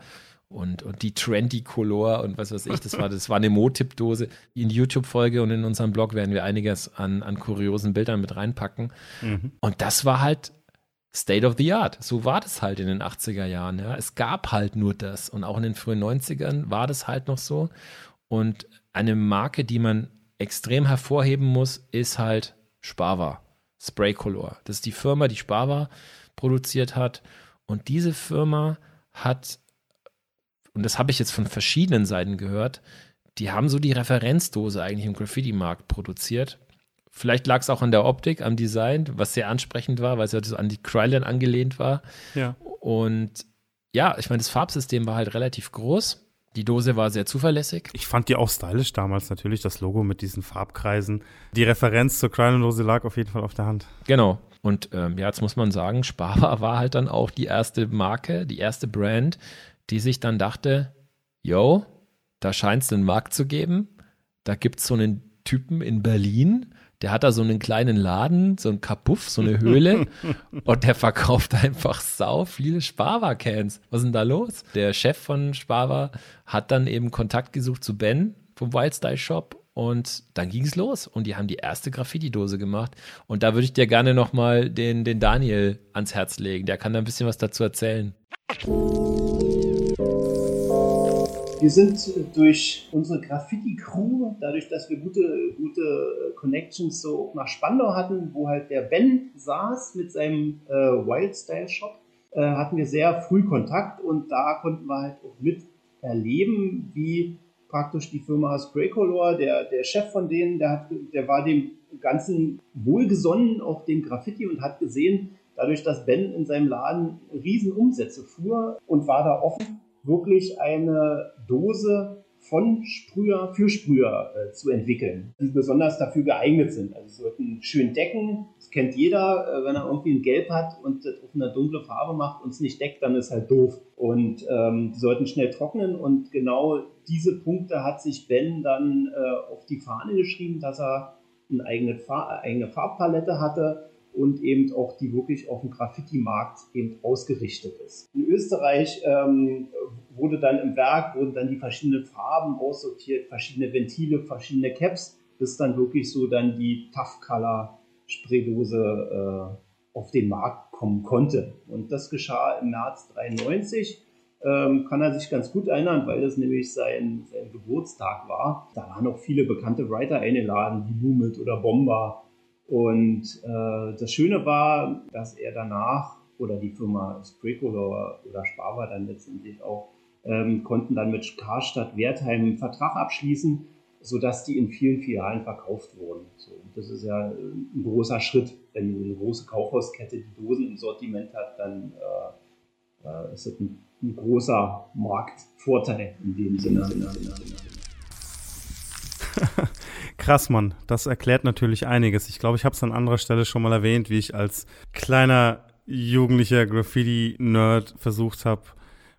und, und die Trendy Color und was weiß ich. Das war, das war eine Mo-Tipp-Dose. In die YouTube-Folge und in unserem Blog werden wir einiges an, an kuriosen Bildern mit reinpacken. Mhm. Und das war halt State of the Art. So war das halt in den 80er Jahren. Ja. Es gab halt nur das. Und auch in den frühen 90ern war das halt noch so. Und eine Marke, die man extrem hervorheben muss, ist halt Spava. Spray Color. Das ist die Firma, die Spava produziert hat. Und diese Firma hat, und das habe ich jetzt von verschiedenen Seiten gehört, die haben so die Referenzdose eigentlich im Graffiti-Markt produziert. Vielleicht lag es auch an der Optik, am Design, was sehr ansprechend war, weil es ja so an die Krylon angelehnt war. Ja. Und ja, ich meine, das Farbsystem war halt relativ groß. Die Dose war sehr zuverlässig. Ich fand die auch stylisch damals natürlich, das Logo mit diesen Farbkreisen. Die Referenz zur Kralendose lag auf jeden Fall auf der Hand. Genau. Und ähm, ja, jetzt muss man sagen, Sparwa war halt dann auch die erste Marke, die erste Brand, die sich dann dachte, yo, da scheint es einen Markt zu geben. Da gibt es so einen Typen in Berlin, der hat da so einen kleinen Laden, so ein Kapuff, so eine Höhle und der verkauft einfach sau viele Sparwa-Cans. Was ist denn da los? Der Chef von Sparwa hat dann eben Kontakt gesucht zu Ben vom Wildstyle Shop und dann ging es los und die haben die erste Graffiti-Dose gemacht. Und da würde ich dir gerne nochmal den, den Daniel ans Herz legen. Der kann da ein bisschen was dazu erzählen. Wir sind durch unsere Graffiti-Crew, dadurch, dass wir gute, gute Connections so nach Spandau hatten, wo halt der Ben saß mit seinem äh, Wildstyle-Shop, äh, hatten wir sehr früh Kontakt und da konnten wir halt auch mit erleben, wie praktisch die Firma Spraycolor, der, der Chef von denen, der, hat, der war dem Ganzen wohlgesonnen, auch dem Graffiti und hat gesehen, dadurch, dass Ben in seinem Laden Riesenumsätze fuhr und war da offen wirklich eine Dose von Sprüher für Sprüher äh, zu entwickeln, die besonders dafür geeignet sind. Also sie sollten schön decken. Das kennt jeder, äh, wenn er irgendwie ein Gelb hat und das auf eine dunkle Farbe macht und es nicht deckt, dann ist halt doof. Und ähm, die sollten schnell trocknen und genau diese Punkte hat sich Ben dann äh, auf die Fahne geschrieben, dass er eine eigene, Far eigene Farbpalette hatte und eben auch die wirklich auf dem Graffiti-Markt eben ausgerichtet ist. In Österreich ähm, wurde dann im Werk, wurden dann die verschiedenen Farben aussortiert, verschiedene Ventile, verschiedene Caps, bis dann wirklich so dann die Tough Color Spraydose äh, auf den Markt kommen konnte. Und das geschah im März 93. Ähm, kann er sich ganz gut erinnern, weil das nämlich sein, sein Geburtstag war. Da waren auch viele bekannte Writer eingeladen, wie Lumit oder Bomber und äh, das Schöne war, dass er danach oder die Firma Spraycolor oder Sparwa dann letztendlich auch ähm, konnten dann mit Karstadt Wertheim einen Vertrag abschließen, sodass die in vielen Filialen verkauft wurden. So, das ist ja ein großer Schritt. Wenn eine große Kaufhauskette die Dosen im Sortiment hat, dann äh, äh, ist das ein, ein, großer Marktvorteil in dem Sinne. Krass, Mann. Das erklärt natürlich einiges. Ich glaube, ich habe es an anderer Stelle schon mal erwähnt, wie ich als kleiner jugendlicher Graffiti-Nerd versucht habe,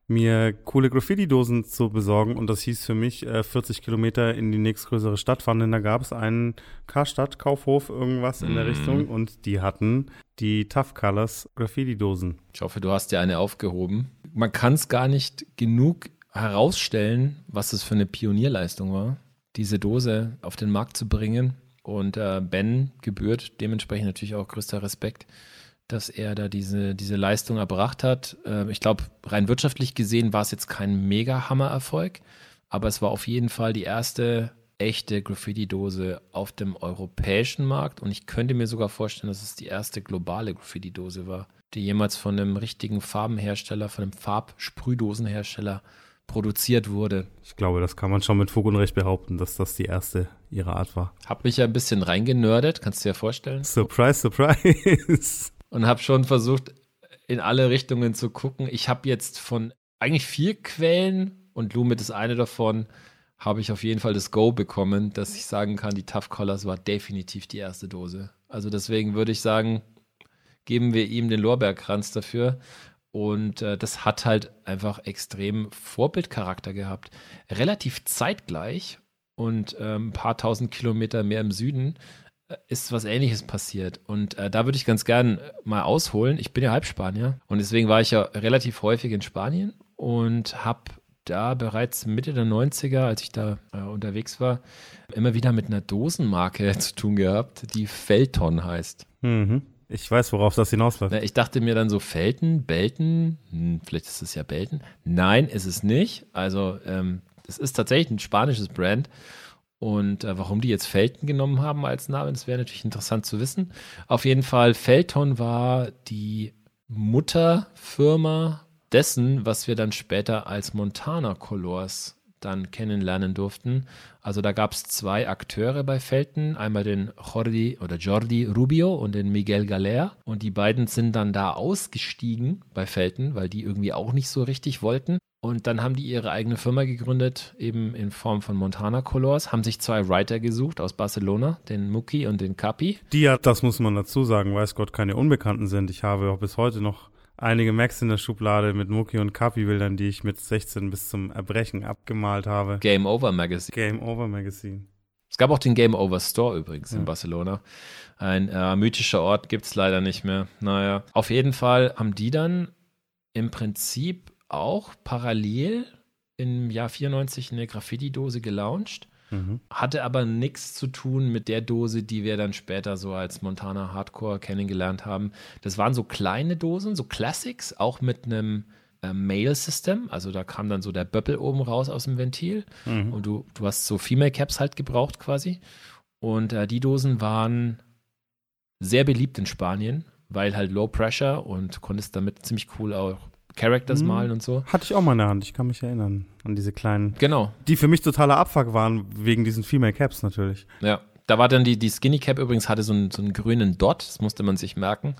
mir coole Graffiti-Dosen zu besorgen. Und das hieß für mich äh, 40 Kilometer in die nächstgrößere Stadt fahren, denn da gab es einen Karstadt, Kaufhof, irgendwas in der mhm. Richtung. Und die hatten die Tough Colors Graffiti-Dosen. Ich hoffe, du hast dir eine aufgehoben. Man kann es gar nicht genug herausstellen, was das für eine Pionierleistung war diese Dose auf den Markt zu bringen. Und äh, Ben gebührt dementsprechend natürlich auch größter Respekt, dass er da diese, diese Leistung erbracht hat. Äh, ich glaube, rein wirtschaftlich gesehen war es jetzt kein Mega-Hammer-Erfolg, aber es war auf jeden Fall die erste echte Graffiti-Dose auf dem europäischen Markt. Und ich könnte mir sogar vorstellen, dass es die erste globale Graffiti-Dose war, die jemals von einem richtigen Farbenhersteller, von einem Farbsprühdosenhersteller produziert wurde. Ich glaube, das kann man schon mit Fug und Recht behaupten, dass das die erste ihrer Art war. Hab mich ja ein bisschen reingenördet, kannst du dir vorstellen. Surprise, surprise. Und habe schon versucht, in alle Richtungen zu gucken. Ich habe jetzt von eigentlich vier Quellen und Lumit ist eine davon, habe ich auf jeden Fall das Go bekommen, dass ich sagen kann, die Tough Collars war definitiv die erste Dose. Also deswegen würde ich sagen, geben wir ihm den Lorbeerkranz dafür. Und äh, das hat halt einfach extrem Vorbildcharakter gehabt. Relativ zeitgleich und äh, ein paar tausend Kilometer mehr im Süden äh, ist was ähnliches passiert. Und äh, da würde ich ganz gern mal ausholen. Ich bin ja Halbspanier und deswegen war ich ja relativ häufig in Spanien und habe da bereits Mitte der 90er, als ich da äh, unterwegs war, immer wieder mit einer Dosenmarke zu tun gehabt, die Felton heißt. Mhm. Ich weiß, worauf das hinausläuft. Ich dachte mir dann so, Felten, Belten, hm, vielleicht ist es ja Belten. Nein, ist es nicht. Also, ähm, es ist tatsächlich ein spanisches Brand. Und äh, warum die jetzt Felten genommen haben als Namen, das wäre natürlich interessant zu wissen. Auf jeden Fall, Felton war die Mutterfirma dessen, was wir dann später als Montana Colors dann kennenlernen durften. Also da gab es zwei Akteure bei Felten, einmal den Jordi oder Jordi Rubio und den Miguel Galer. Und die beiden sind dann da ausgestiegen bei Felten, weil die irgendwie auch nicht so richtig wollten. Und dann haben die ihre eigene Firma gegründet, eben in Form von Montana Colors, haben sich zwei Writer gesucht aus Barcelona, den Muki und den Capi. Die ja, das muss man dazu sagen, weiß Gott, keine Unbekannten sind. Ich habe auch bis heute noch einige Macs in der Schublade mit Muki und Capi-Bildern, die ich mit 16 bis zum Erbrechen abgemalt habe. Game Over Magazine. Game Over Magazine. Es gab auch den Game Over Store übrigens ja. in Barcelona. Ein äh, mythischer Ort gibt es leider nicht mehr. Naja, auf jeden Fall haben die dann im Prinzip auch parallel im Jahr 94 eine Graffiti-Dose gelauncht. Mhm. Hatte aber nichts zu tun mit der Dose, die wir dann später so als Montana Hardcore kennengelernt haben. Das waren so kleine Dosen, so Classics, auch mit einem äh, Mail-System. Also da kam dann so der Böppel oben raus aus dem Ventil. Mhm. Und du, du hast so Female Caps halt gebraucht quasi. Und äh, die Dosen waren sehr beliebt in Spanien, weil halt Low Pressure und konntest damit ziemlich cool auch Characters mhm. malen und so. Hatte ich auch mal in der Hand, ich kann mich erinnern an diese kleinen. Genau. Die für mich totaler Abfuck waren, wegen diesen Female Caps natürlich. Ja. Da war dann die, die Skinny Cap übrigens, hatte so einen, so einen grünen Dot, das musste man sich merken.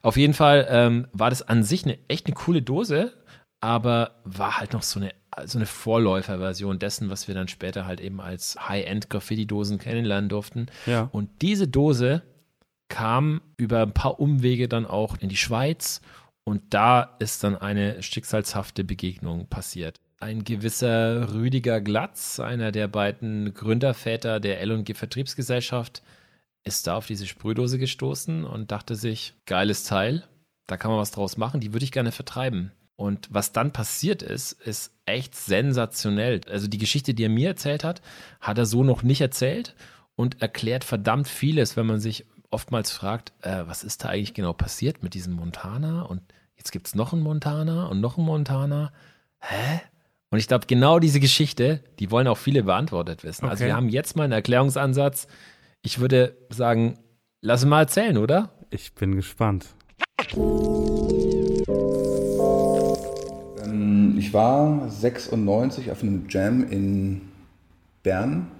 Auf jeden Fall ähm, war das an sich eine echt eine coole Dose, aber war halt noch so eine, so eine Vorläuferversion dessen, was wir dann später halt eben als High-End-Graffiti-Dosen kennenlernen durften. Ja. Und diese Dose kam über ein paar Umwege dann auch in die Schweiz und da ist dann eine schicksalshafte Begegnung passiert. Ein gewisser Rüdiger Glatz, einer der beiden Gründerväter der LG Vertriebsgesellschaft, ist da auf diese Sprühdose gestoßen und dachte sich, geiles Teil, da kann man was draus machen, die würde ich gerne vertreiben. Und was dann passiert ist, ist echt sensationell. Also die Geschichte, die er mir erzählt hat, hat er so noch nicht erzählt und erklärt verdammt vieles, wenn man sich oftmals fragt, äh, was ist da eigentlich genau passiert mit diesem Montana und jetzt gibt es noch einen Montana und noch einen Montana. Hä? Und ich glaube, genau diese Geschichte, die wollen auch viele beantwortet wissen. Also okay. Also wir haben jetzt mal einen Erklärungsansatz. Ich würde sagen, lass mal erzählen, oder? Ich bin gespannt. Ähm, ich war 96 auf einem Jam in Bern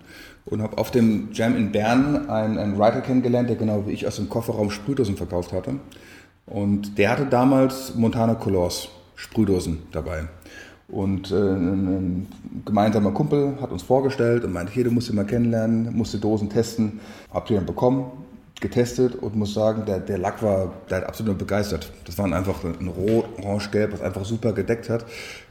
und habe auf dem Jam in Bern einen, einen Writer kennengelernt, der genau wie ich aus dem Kofferraum Sprühdosen verkauft hatte. Und der hatte damals Montana Colors Sprühdosen dabei. Und äh, ein, gemeinsamer Kumpel hat uns vorgestellt und meinte, hier, du musst ihn mal kennenlernen, musst die Dosen testen. Habt ihr dann bekommen, getestet und muss sagen, der, der Lack war, der hat absolut begeistert. Das war einfach ein Rot, Orange, Gelb, was einfach super gedeckt hat.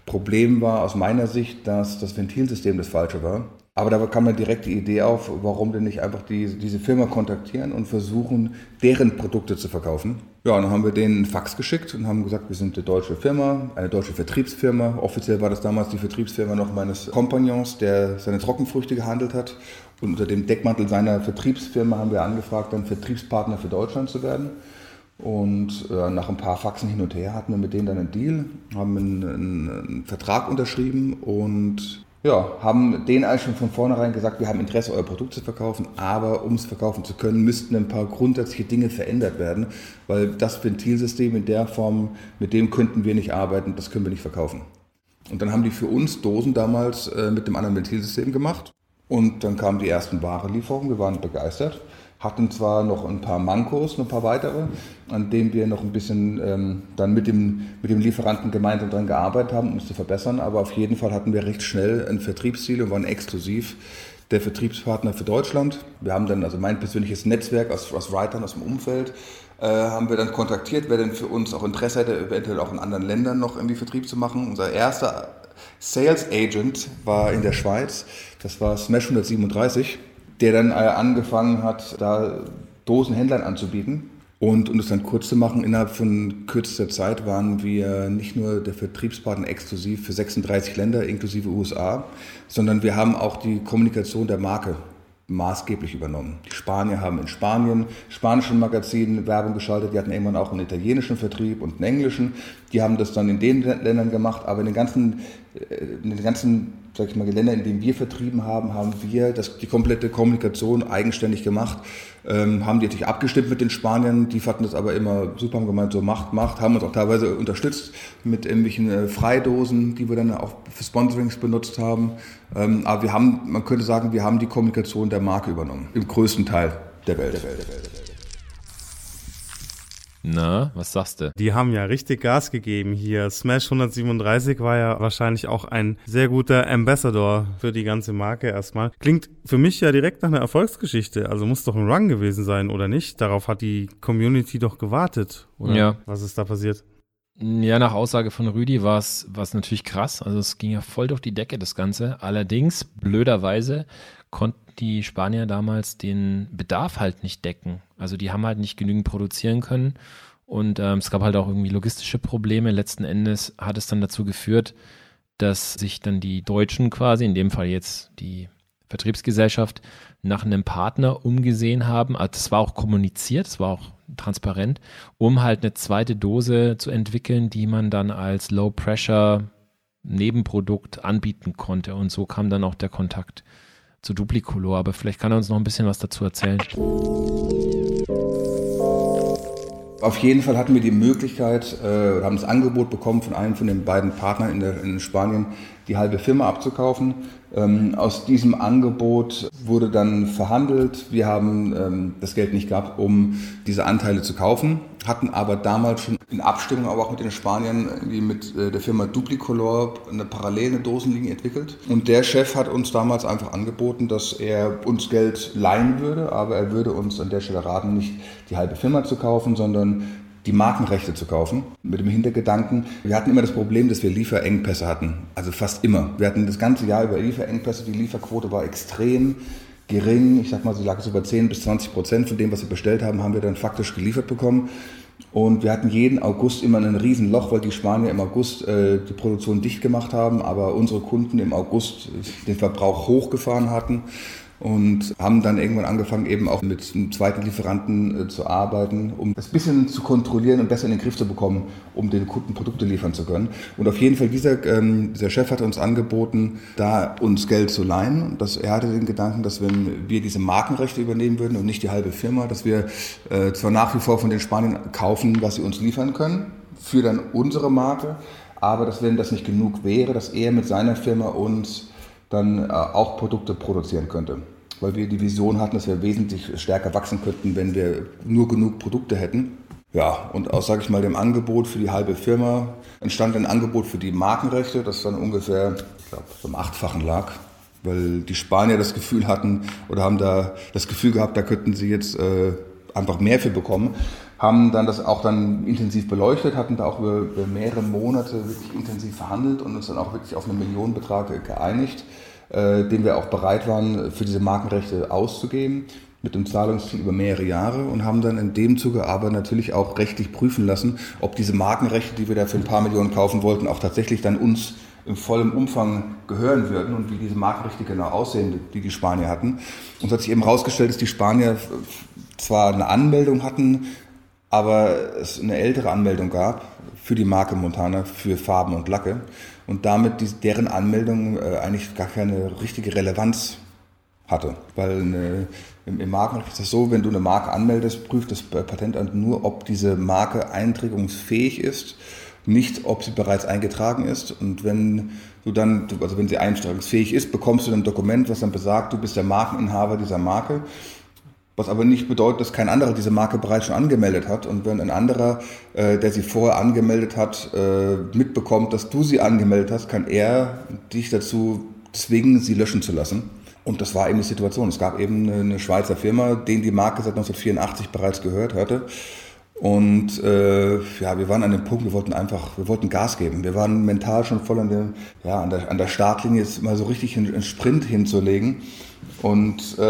Problem war aus meiner Sicht, dass das Ventilsystem das falsche war. Aber da kam dann direkt die Idee auf, warum denn nicht einfach die, diese Firma kontaktieren und versuchen, deren Produkte zu verkaufen. Ja, dann haben wir denen einen Fax geschickt und haben gesagt, wir sind eine deutsche Firma, eine deutsche Vertriebsfirma. Offiziell war das damals die Vertriebsfirma noch meines Kompagnons, der seine Trockenfrüchte gehandelt hat. Und unter dem Deckmantel seiner Vertriebsfirma haben wir angefragt, dann Vertriebspartner für Deutschland zu werden. Und äh, nach ein paar Faxen hin und her hatten wir mit denen dann einen Deal, haben einen, einen, einen Vertrag unterschrieben und ja, haben denen eigentlich schon von vornherein gesagt, wir haben Interesse, euer Produkt zu verkaufen, aber um es verkaufen zu können, müssten ein paar grundsätzliche Dinge verändert werden, weil das Ventilsystem in der Form, mit dem könnten wir nicht arbeiten, das können wir nicht verkaufen. Und dann haben die für uns Dosen damals äh, mit dem anderen Ventilsystem gemacht und dann kamen die ersten Warenlieferungen, wir waren begeistert hatten zwar noch ein paar Mankos, ein paar weitere, an denen wir noch ein bisschen ähm, dann mit dem, mit dem Lieferanten gemeinsam dran gearbeitet haben, um es zu verbessern, aber auf jeden Fall hatten wir recht schnell ein Vertriebsziel und waren exklusiv der Vertriebspartner für Deutschland. Wir haben dann, also mein persönliches Netzwerk aus, aus Writern aus dem Umfeld, äh, haben wir dann kontaktiert, wer denn für uns auch Interesse hätte, eventuell auch in anderen Ländern noch irgendwie Vertrieb zu machen. Unser erster Sales Agent war in der Schweiz, das war Smash 137 der dann äh, angefangen hat, da Dosenhändlern anzubieten. Und um es dann kurz zu machen, innerhalb von kürzester Zeit waren wir nicht nur der Vertriebspartner exklusiv für 36 Länder inklusive USA, sondern wir haben auch die Kommunikation der Marke maßgeblich übernommen. Die Spanier haben in Spanien spanischen Magazinen Werbung geschaltet, die hatten irgendwann auch einen italienischen Vertrieb und einen englischen. Die haben das dann in den Ländern gemacht, aber in den ganzen, äh, in den ganzen sag ich mal, Ländern, in denen wir vertrieben haben, haben wir das, die komplette Kommunikation eigenständig gemacht, ähm, haben die natürlich abgestimmt mit den Spaniern, die fanden das aber immer super, haben gemeint, so macht, macht, haben uns auch teilweise unterstützt mit irgendwelchen äh, Freidosen, die wir dann auch für Sponsorings benutzt haben. Ähm, aber wir haben, man könnte sagen, wir haben die Kommunikation der Marke übernommen, im größten Teil. Der Welt, der Welt, der Welt. Na, was sagst du? Die haben ja richtig Gas gegeben hier. Smash 137 war ja wahrscheinlich auch ein sehr guter Ambassador für die ganze Marke erstmal. Klingt für mich ja direkt nach einer Erfolgsgeschichte. Also muss doch ein Run gewesen sein, oder nicht? Darauf hat die Community doch gewartet, oder? Ja. Was ist da passiert? Ja, nach Aussage von Rüdi war es natürlich krass. Also es ging ja voll durch die Decke, das Ganze. Allerdings, blöderweise, konnten die Spanier damals den Bedarf halt nicht decken. Also die haben halt nicht genügend produzieren können. Und ähm, es gab halt auch irgendwie logistische Probleme. Letzten Endes hat es dann dazu geführt, dass sich dann die Deutschen quasi, in dem Fall jetzt die Vertriebsgesellschaft, nach einem Partner umgesehen haben. Also das war auch kommuniziert, das war auch transparent, um halt eine zweite Dose zu entwickeln, die man dann als Low Pressure Nebenprodukt anbieten konnte. Und so kam dann auch der Kontakt zu Duplicolor. Aber vielleicht kann er uns noch ein bisschen was dazu erzählen. Auf jeden Fall hatten wir die Möglichkeit, äh, haben das Angebot bekommen von einem von den beiden Partnern in, der, in Spanien, die halbe Firma abzukaufen. Ähm, aus diesem Angebot wurde dann verhandelt. Wir haben ähm, das Geld nicht gehabt, um diese Anteile zu kaufen, hatten aber damals schon in Abstimmung aber auch mit den Spaniern, wie mit äh, der Firma Duplicolor, eine parallele Dosenlinie entwickelt. Und der Chef hat uns damals einfach angeboten, dass er uns Geld leihen würde, aber er würde uns an der Stelle raten, nicht die halbe Firma zu kaufen, sondern die Markenrechte zu kaufen. Mit dem Hintergedanken, wir hatten immer das Problem, dass wir Lieferengpässe hatten. Also fast immer. Wir hatten das ganze Jahr über Lieferengpässe. Die Lieferquote war extrem gering. Ich sag mal, sie lag so bei 10 bis 20 Prozent von dem, was wir bestellt haben, haben wir dann faktisch geliefert bekommen. Und wir hatten jeden August immer ein Riesenloch, weil die Spanier im August äh, die Produktion dicht gemacht haben, aber unsere Kunden im August den Verbrauch hochgefahren hatten und haben dann irgendwann angefangen, eben auch mit einem zweiten Lieferanten äh, zu arbeiten, um das bisschen zu kontrollieren und besser in den Griff zu bekommen, um den Kunden Produkte liefern zu können. Und auf jeden Fall, dieser, ähm, dieser Chef hat uns angeboten, da uns Geld zu leihen. Das, er hatte den Gedanken, dass wenn wir diese Markenrechte übernehmen würden und nicht die halbe Firma, dass wir äh, zwar nach wie vor von den Spaniern kaufen, was sie uns liefern können, für dann unsere Marke, aber dass wenn das nicht genug wäre, dass er mit seiner Firma uns dann äh, auch Produkte produzieren könnte. Weil wir die Vision hatten, dass wir wesentlich stärker wachsen könnten, wenn wir nur genug Produkte hätten. Ja, und aus, sage ich mal, dem Angebot für die halbe Firma entstand ein Angebot für die Markenrechte, das dann ungefähr, ich glaube, so im Achtfachen lag. Weil die Spanier das Gefühl hatten oder haben da das Gefühl gehabt, da könnten sie jetzt äh, einfach mehr für bekommen haben dann das auch dann intensiv beleuchtet, hatten da auch über, über, mehrere Monate wirklich intensiv verhandelt und uns dann auch wirklich auf einen Millionenbetrag geeinigt, äh, den wir auch bereit waren, für diese Markenrechte auszugeben, mit dem Zahlungsziel über mehrere Jahre und haben dann in dem Zuge aber natürlich auch rechtlich prüfen lassen, ob diese Markenrechte, die wir da für ein paar Millionen kaufen wollten, auch tatsächlich dann uns im vollen Umfang gehören würden und wie diese Markenrechte genau aussehen, die die Spanier hatten. Und es hat sich eben herausgestellt, dass die Spanier zwar eine Anmeldung hatten, aber es eine ältere Anmeldung gab für die Marke Montana für Farben und Lacke und damit die, deren Anmeldung äh, eigentlich gar keine richtige Relevanz hatte. Weil eine, im, im Markenrecht ist es so, wenn du eine Marke anmeldest, prüft das Patentamt nur, ob diese Marke einträgungsfähig ist, nicht ob sie bereits eingetragen ist. Und wenn du dann, also wenn sie eintragungsfähig ist, bekommst du ein Dokument, was dann besagt, du bist der Markeninhaber dieser Marke was aber nicht bedeutet, dass kein anderer diese Marke bereits schon angemeldet hat. Und wenn ein anderer, äh, der sie vorher angemeldet hat, äh, mitbekommt, dass du sie angemeldet hast, kann er dich dazu zwingen, sie löschen zu lassen. Und das war eben die Situation. Es gab eben eine Schweizer Firma, denen die Marke seit 1984 bereits gehört hatte. Und äh, ja, wir waren an dem Punkt, wir wollten einfach, wir wollten Gas geben. Wir waren mental schon voll an, dem, ja, an, der, an der Startlinie, jetzt mal so richtig einen Sprint hinzulegen. Und äh,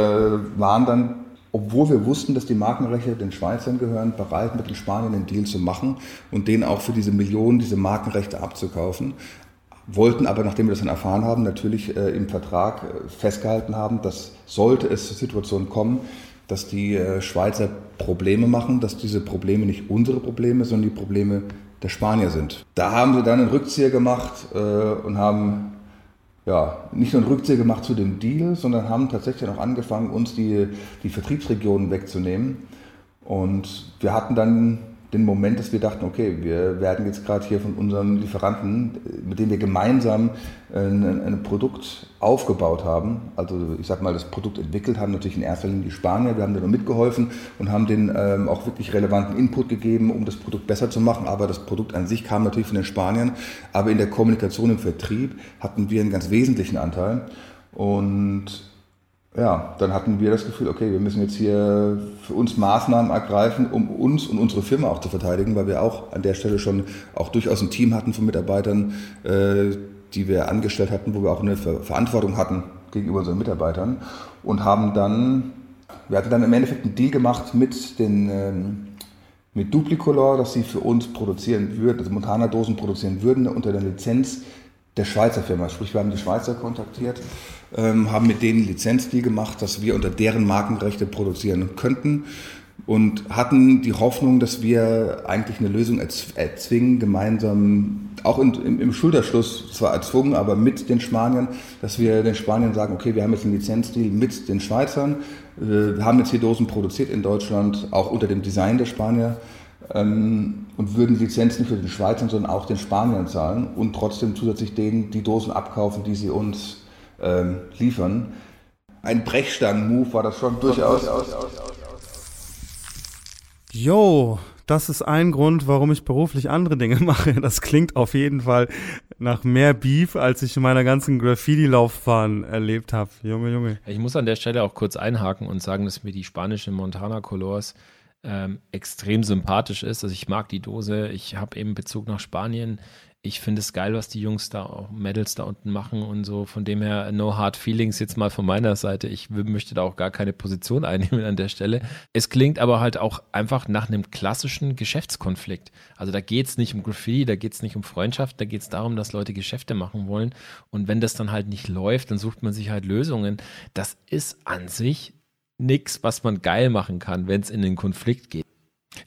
waren dann obwohl wir wussten, dass die Markenrechte den Schweizern gehören, bereit mit den Spaniern den Deal zu machen und denen auch für diese Millionen diese Markenrechte abzukaufen. Wollten aber, nachdem wir das dann erfahren haben, natürlich äh, im Vertrag äh, festgehalten haben, dass sollte es zur Situation kommen, dass die äh, Schweizer Probleme machen, dass diese Probleme nicht unsere Probleme, sondern die Probleme der Spanier sind. Da haben sie dann einen Rückzieher gemacht äh, und haben ja, nicht nur einen Rückzieher gemacht zu dem Deal, sondern haben tatsächlich auch angefangen, uns die, die Vertriebsregionen wegzunehmen. Und wir hatten dann den Moment, dass wir dachten, okay, wir werden jetzt gerade hier von unserem Lieferanten, mit dem wir gemeinsam ein, ein, Produkt aufgebaut haben, also ich sag mal, das Produkt entwickelt haben, natürlich in erster Linie die Spanier, wir haben denen mitgeholfen und haben denen ähm, auch wirklich relevanten Input gegeben, um das Produkt besser zu machen, aber das Produkt an sich kam natürlich von den Spaniern, aber in der Kommunikation im Vertrieb hatten wir einen ganz wesentlichen Anteil. Und ja, dann hatten wir das Gefühl, okay, wir müssen jetzt hier für uns Maßnahmen ergreifen, um uns und unsere Firma auch zu verteidigen, weil wir auch an der Stelle schon auch durchaus ein Team hatten von Mitarbeitern, äh, die wir angestellt hatten, wo wir auch eine Verantwortung hatten gegenüber unseren Mitarbeitern und haben dann, wir hatten dann im Endeffekt einen Deal gemacht mit den ähm, mit Duplicolor, dass sie für uns produzieren würden, also Montana-Dosen produzieren würden unter der Lizenz der Schweizer Firma. Sprich, wir haben die Schweizer kontaktiert ähm, haben mit denen Lizenzdeal gemacht, dass wir unter deren Markenrechte produzieren könnten und hatten die Hoffnung, dass wir eigentlich eine Lösung erzwingen, gemeinsam, auch in, im, im, Schulterschluss zwar erzwungen, aber mit den Spaniern, dass wir den Spaniern sagen, okay, wir haben jetzt einen Lizenzdeal mit den Schweizern, äh, haben jetzt hier Dosen produziert in Deutschland, auch unter dem Design der Spanier ähm, und würden Lizenzen nicht für den Schweizern, sondern auch den Spaniern zahlen und trotzdem zusätzlich denen die Dosen abkaufen, die sie uns ähm, liefern. Ein Brechstangen-Move war das schon durchaus. Jo, das ist ein Grund, warum ich beruflich andere Dinge mache. Das klingt auf jeden Fall nach mehr Beef, als ich in meiner ganzen Graffiti-Laufbahn erlebt habe. Junge, Junge. Ich muss an der Stelle auch kurz einhaken und sagen, dass mir die spanische Montana Colors ähm, extrem sympathisch ist. Also ich mag die Dose. Ich habe eben Bezug nach Spanien ich finde es geil, was die Jungs da auch Medals da unten machen und so. Von dem her, no hard feelings jetzt mal von meiner Seite. Ich möchte da auch gar keine Position einnehmen an der Stelle. Es klingt aber halt auch einfach nach einem klassischen Geschäftskonflikt. Also da geht es nicht um Graffiti, da geht es nicht um Freundschaft, da geht es darum, dass Leute Geschäfte machen wollen. Und wenn das dann halt nicht läuft, dann sucht man sich halt Lösungen. Das ist an sich nichts, was man geil machen kann, wenn es in den Konflikt geht.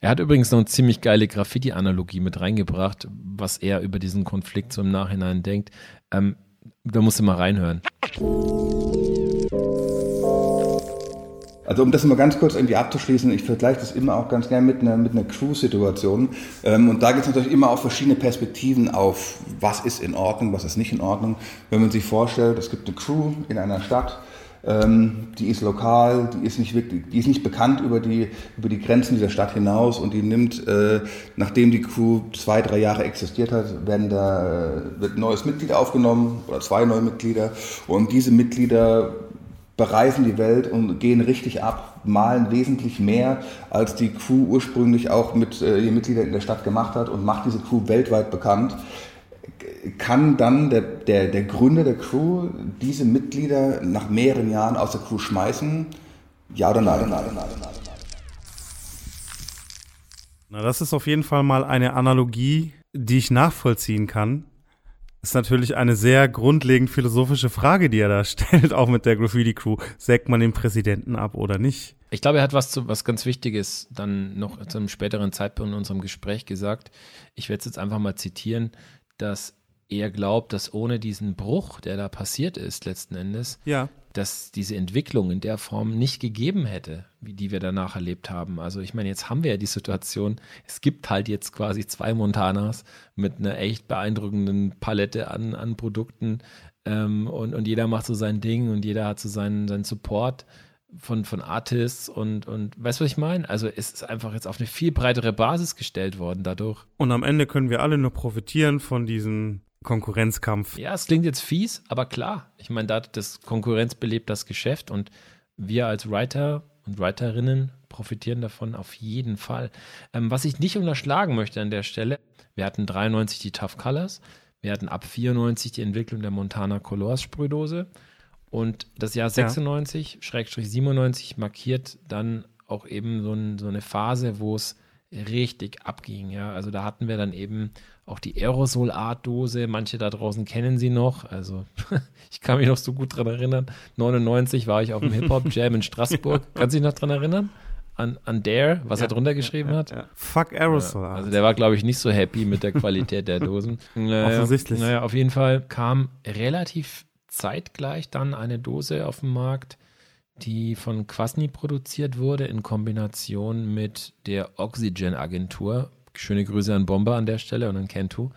Er hat übrigens noch eine ziemlich geile Graffiti-Analogie mit reingebracht, was er über diesen Konflikt so im Nachhinein denkt. Ähm, da musst du mal reinhören. Also um das mal ganz kurz irgendwie abzuschließen, ich vergleiche das immer auch ganz gerne mit einer, mit einer Crew-Situation. Ähm, und da gibt es natürlich immer auch verschiedene Perspektiven auf, was ist in Ordnung, was ist nicht in Ordnung. Wenn man sich vorstellt, es gibt eine Crew in einer Stadt, ähm, die ist lokal, die ist nicht wirklich, die ist nicht bekannt über die, über die Grenzen dieser Stadt hinaus und die nimmt, äh, nachdem die Crew zwei, drei Jahre existiert hat, werden da, äh, wird ein neues Mitglied aufgenommen oder zwei neue Mitglieder und diese Mitglieder bereisen die Welt und gehen richtig ab, malen wesentlich mehr, als die Crew ursprünglich auch mit äh, ihren Mitgliedern in der Stadt gemacht hat und macht diese Crew weltweit bekannt kann dann der, der, der Gründer der Crew diese Mitglieder nach mehreren Jahren aus der Crew schmeißen? Ja oder nein? nein, nein, nein, nein. Na, das ist auf jeden Fall mal eine Analogie, die ich nachvollziehen kann. Ist natürlich eine sehr grundlegend philosophische Frage, die er da stellt, auch mit der Graffiti Crew. Sägt man den Präsidenten ab oder nicht? Ich glaube, er hat was, zu, was ganz Wichtiges dann noch zu einem späteren Zeitpunkt in unserem Gespräch gesagt. Ich werde es jetzt einfach mal zitieren, dass er glaubt, dass ohne diesen Bruch, der da passiert ist, letzten Endes, ja. dass diese Entwicklung in der Form nicht gegeben hätte, wie die wir danach erlebt haben. Also ich meine, jetzt haben wir ja die Situation, es gibt halt jetzt quasi zwei Montanas mit einer echt beeindruckenden Palette an, an Produkten ähm, und, und jeder macht so sein Ding und jeder hat so seinen, seinen Support von, von Artists und, und weißt du, was ich meine? Also es ist einfach jetzt auf eine viel breitere Basis gestellt worden dadurch. Und am Ende können wir alle nur profitieren von diesen Konkurrenzkampf. Ja, es klingt jetzt fies, aber klar. Ich meine, da das Konkurrenz belebt das Geschäft und wir als Writer und Writerinnen profitieren davon auf jeden Fall. Ähm, was ich nicht unterschlagen möchte an der Stelle, wir hatten 93 die Tough Colors, wir hatten ab 94 die Entwicklung der Montana Colors Sprühdose und das Jahr 96, ja. Schrägstrich 97 markiert dann auch eben so, ein, so eine Phase, wo es richtig abging. Ja, also da hatten wir dann eben auch die Aerosol-Art-Dose. Manche da draußen kennen sie noch. Also ich kann mich noch so gut dran erinnern. 99 war ich auf dem Hip-Hop-Jam in Straßburg. Kannst du dich noch dran erinnern? An, an Dare, was ja, er drunter geschrieben ja, ja, hat? Fuck Aerosol. also der war, glaube ich, nicht so happy mit der Qualität der Dosen. Naja, Offensichtlich. Naja, auf jeden Fall kam relativ zeitgleich dann eine Dose auf den Markt, die von Quasni produziert wurde in Kombination mit der Oxygen Agentur. Schöne Grüße an Bomber an der Stelle und an Kentu.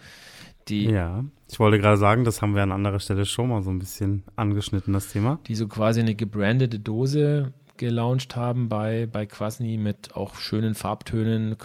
Die, ja, ich wollte gerade sagen, das haben wir an anderer Stelle schon mal so ein bisschen angeschnitten, das Thema. Die so quasi eine gebrandete Dose gelauncht haben bei, bei Quasni mit auch schönen Farbtönen,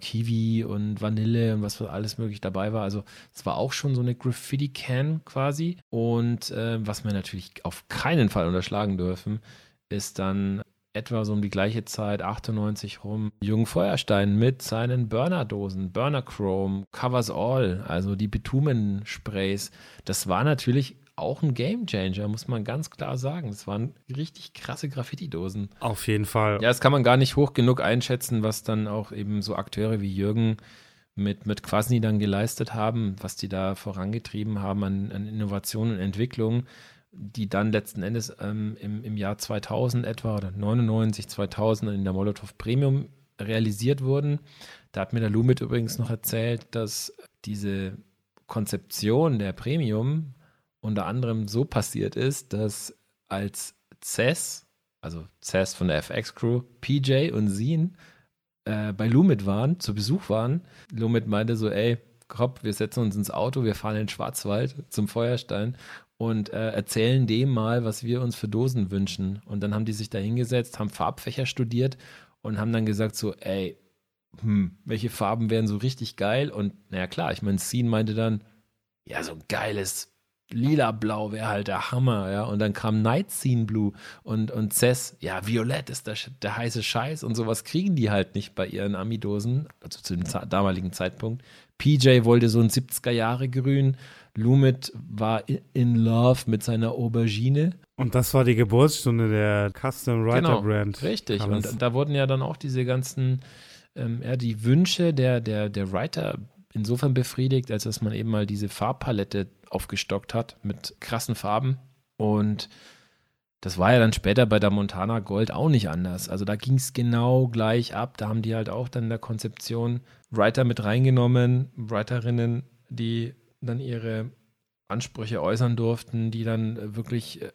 Kiwi und Vanille und was alles möglich dabei war. Also es war auch schon so eine Graffiti-Can quasi. Und äh, was wir natürlich auf keinen Fall unterschlagen dürfen, ist dann etwa so um die gleiche Zeit, 98 rum, Jürgen Feuerstein mit seinen Burner-Dosen, Burner Chrome, Covers All, also die Bitumensprays. Das war natürlich auch ein Gamechanger, muss man ganz klar sagen. Das waren richtig krasse Graffiti-Dosen. Auf jeden Fall. Ja, das kann man gar nicht hoch genug einschätzen, was dann auch eben so Akteure wie Jürgen mit, mit Quasni dann geleistet haben, was die da vorangetrieben haben an, an Innovation und Entwicklung die dann letzten Endes ähm, im, im Jahr 2000 etwa oder 99, 2000 in der Molotow Premium realisiert wurden. Da hat mir der Lumit übrigens noch erzählt, dass diese Konzeption der Premium unter anderem so passiert ist, dass als CES, also CES von der FX Crew, PJ und Zine äh, bei Lumit waren, zu Besuch waren, Lumit meinte so, ey, Kopp, wir setzen uns ins Auto, wir fahren in den Schwarzwald zum Feuerstein und äh, erzählen dem mal, was wir uns für Dosen wünschen. Und dann haben die sich da hingesetzt, haben Farbfächer studiert und haben dann gesagt so, ey, hm, welche Farben wären so richtig geil? Und naja, klar, ich meine, Scene meinte dann, ja, so ein geiles Lila-Blau wäre halt der Hammer, ja. Und dann kam Night Scene Blue und, und Cess, ja, Violett ist der, der heiße Scheiß und sowas kriegen die halt nicht bei ihren Amidosen, also zu dem damaligen Zeitpunkt. PJ wollte so ein 70er-Jahre-Grün, Lumit war in love mit seiner Aubergine. Und das war die Geburtsstunde der Custom Writer genau, Brand. Richtig. Und da wurden ja dann auch diese ganzen, ähm, ja, die Wünsche der, der, der Writer insofern befriedigt, als dass man eben mal diese Farbpalette aufgestockt hat mit krassen Farben. Und das war ja dann später bei der Montana Gold auch nicht anders. Also da ging es genau gleich ab. Da haben die halt auch dann in der Konzeption Writer mit reingenommen, Writerinnen, die dann ihre Ansprüche äußern durften, die dann wirklich äh,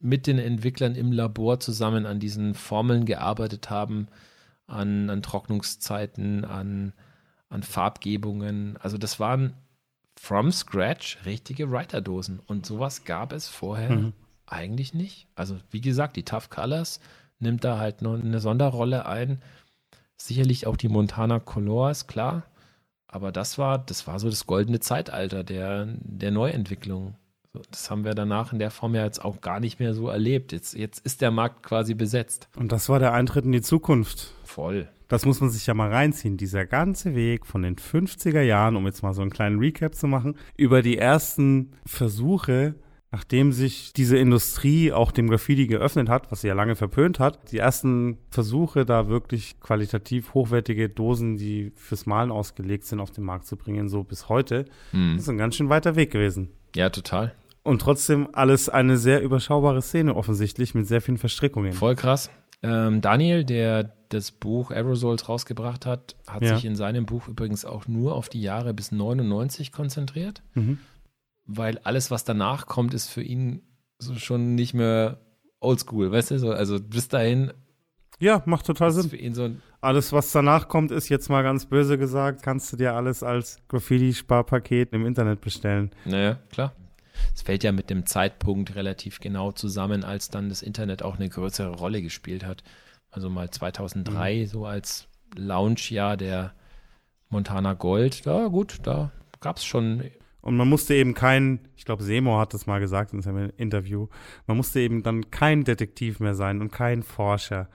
mit den Entwicklern im Labor zusammen an diesen Formeln gearbeitet haben, an, an Trocknungszeiten, an, an Farbgebungen. Also das waren from scratch richtige Writer-Dosen. Und sowas gab es vorher mhm. eigentlich nicht. Also wie gesagt, die Tough Colors nimmt da halt noch eine Sonderrolle ein. Sicherlich auch die Montana Colors, klar. Aber das war, das war so das goldene Zeitalter der, der Neuentwicklung. Das haben wir danach in der Form ja jetzt auch gar nicht mehr so erlebt. Jetzt, jetzt ist der Markt quasi besetzt. Und das war der Eintritt in die Zukunft. Voll. Das muss man sich ja mal reinziehen. Dieser ganze Weg von den 50er Jahren, um jetzt mal so einen kleinen Recap zu machen, über die ersten Versuche, Nachdem sich diese Industrie auch dem Graffiti geöffnet hat, was sie ja lange verpönt hat, die ersten Versuche, da wirklich qualitativ hochwertige Dosen, die fürs Malen ausgelegt sind, auf den Markt zu bringen, so bis heute, mhm. ist ein ganz schön weiter Weg gewesen. Ja, total. Und trotzdem alles eine sehr überschaubare Szene offensichtlich mit sehr vielen Verstrickungen. Voll krass. Ähm, Daniel, der das Buch Aerosols rausgebracht hat, hat ja. sich in seinem Buch übrigens auch nur auf die Jahre bis 99 konzentriert. Mhm weil alles, was danach kommt, ist für ihn so schon nicht mehr oldschool, weißt du? So, also bis dahin. Ja, macht total Sinn. Für ihn so alles, was danach kommt, ist jetzt mal ganz böse gesagt, kannst du dir alles als Graffiti-Sparpaket im Internet bestellen. Naja, klar. Es fällt ja mit dem Zeitpunkt relativ genau zusammen, als dann das Internet auch eine größere Rolle gespielt hat. Also mal 2003 mhm. so als Launchjahr der Montana Gold. Ja, gut, da gab es schon und man musste eben kein, ich glaube, Seymour hat das mal gesagt in seinem Interview, man musste eben dann kein Detektiv mehr sein und kein Forscher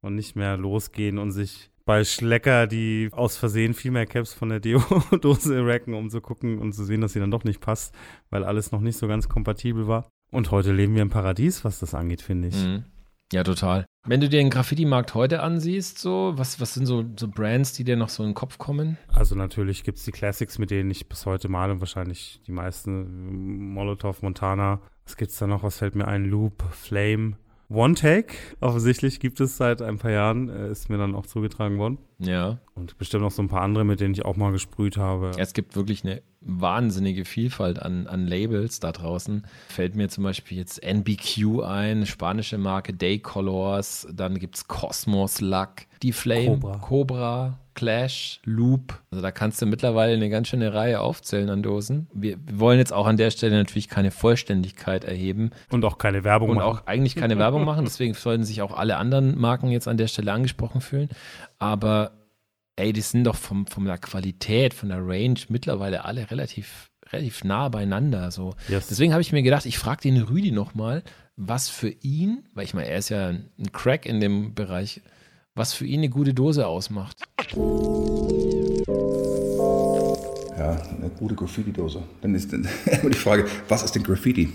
und nicht mehr losgehen und sich bei Schlecker, die aus Versehen viel mehr Caps von der Deo-Dose racken, um zu gucken und zu sehen, dass sie dann doch nicht passt, weil alles noch nicht so ganz kompatibel war. Und heute leben wir im Paradies, was das angeht, finde ich. Mhm. Ja, total. Wenn du dir den Graffiti-Markt heute ansiehst, so, was, was sind so, so Brands, die dir noch so in den Kopf kommen? Also natürlich gibt es die Classics, mit denen ich bis heute male und wahrscheinlich die meisten. Molotov, Montana. Was gibt es da noch? Was fällt mir ein? Loop, Flame. One Take, offensichtlich gibt es seit ein paar Jahren, äh, ist mir dann auch zugetragen worden. Ja. Und bestimmt noch so ein paar andere, mit denen ich auch mal gesprüht habe. Es gibt wirklich eine wahnsinnige Vielfalt an, an Labels da draußen. Fällt mir zum Beispiel jetzt NBQ ein, spanische Marke Day Colors, dann gibt es Cosmos Luck, die Flame, Cobra. Cobra, Clash, Loop. Also da kannst du mittlerweile eine ganz schöne Reihe aufzählen an Dosen. Wir, wir wollen jetzt auch an der Stelle natürlich keine Vollständigkeit erheben Und auch keine Werbung und machen. auch eigentlich keine Werbung machen. Deswegen sollten sich auch alle anderen Marken jetzt an der Stelle angesprochen fühlen. Aber ey, die sind doch vom, von der Qualität, von der Range mittlerweile alle relativ, relativ nah beieinander. So. Yes. Deswegen habe ich mir gedacht, ich frage den Rüdi nochmal, was für ihn, weil ich meine, er ist ja ein Crack in dem Bereich, was für ihn eine gute Dose ausmacht. Ja, eine gute Graffiti-Dose. Dann ist immer die Frage, was ist denn Graffiti?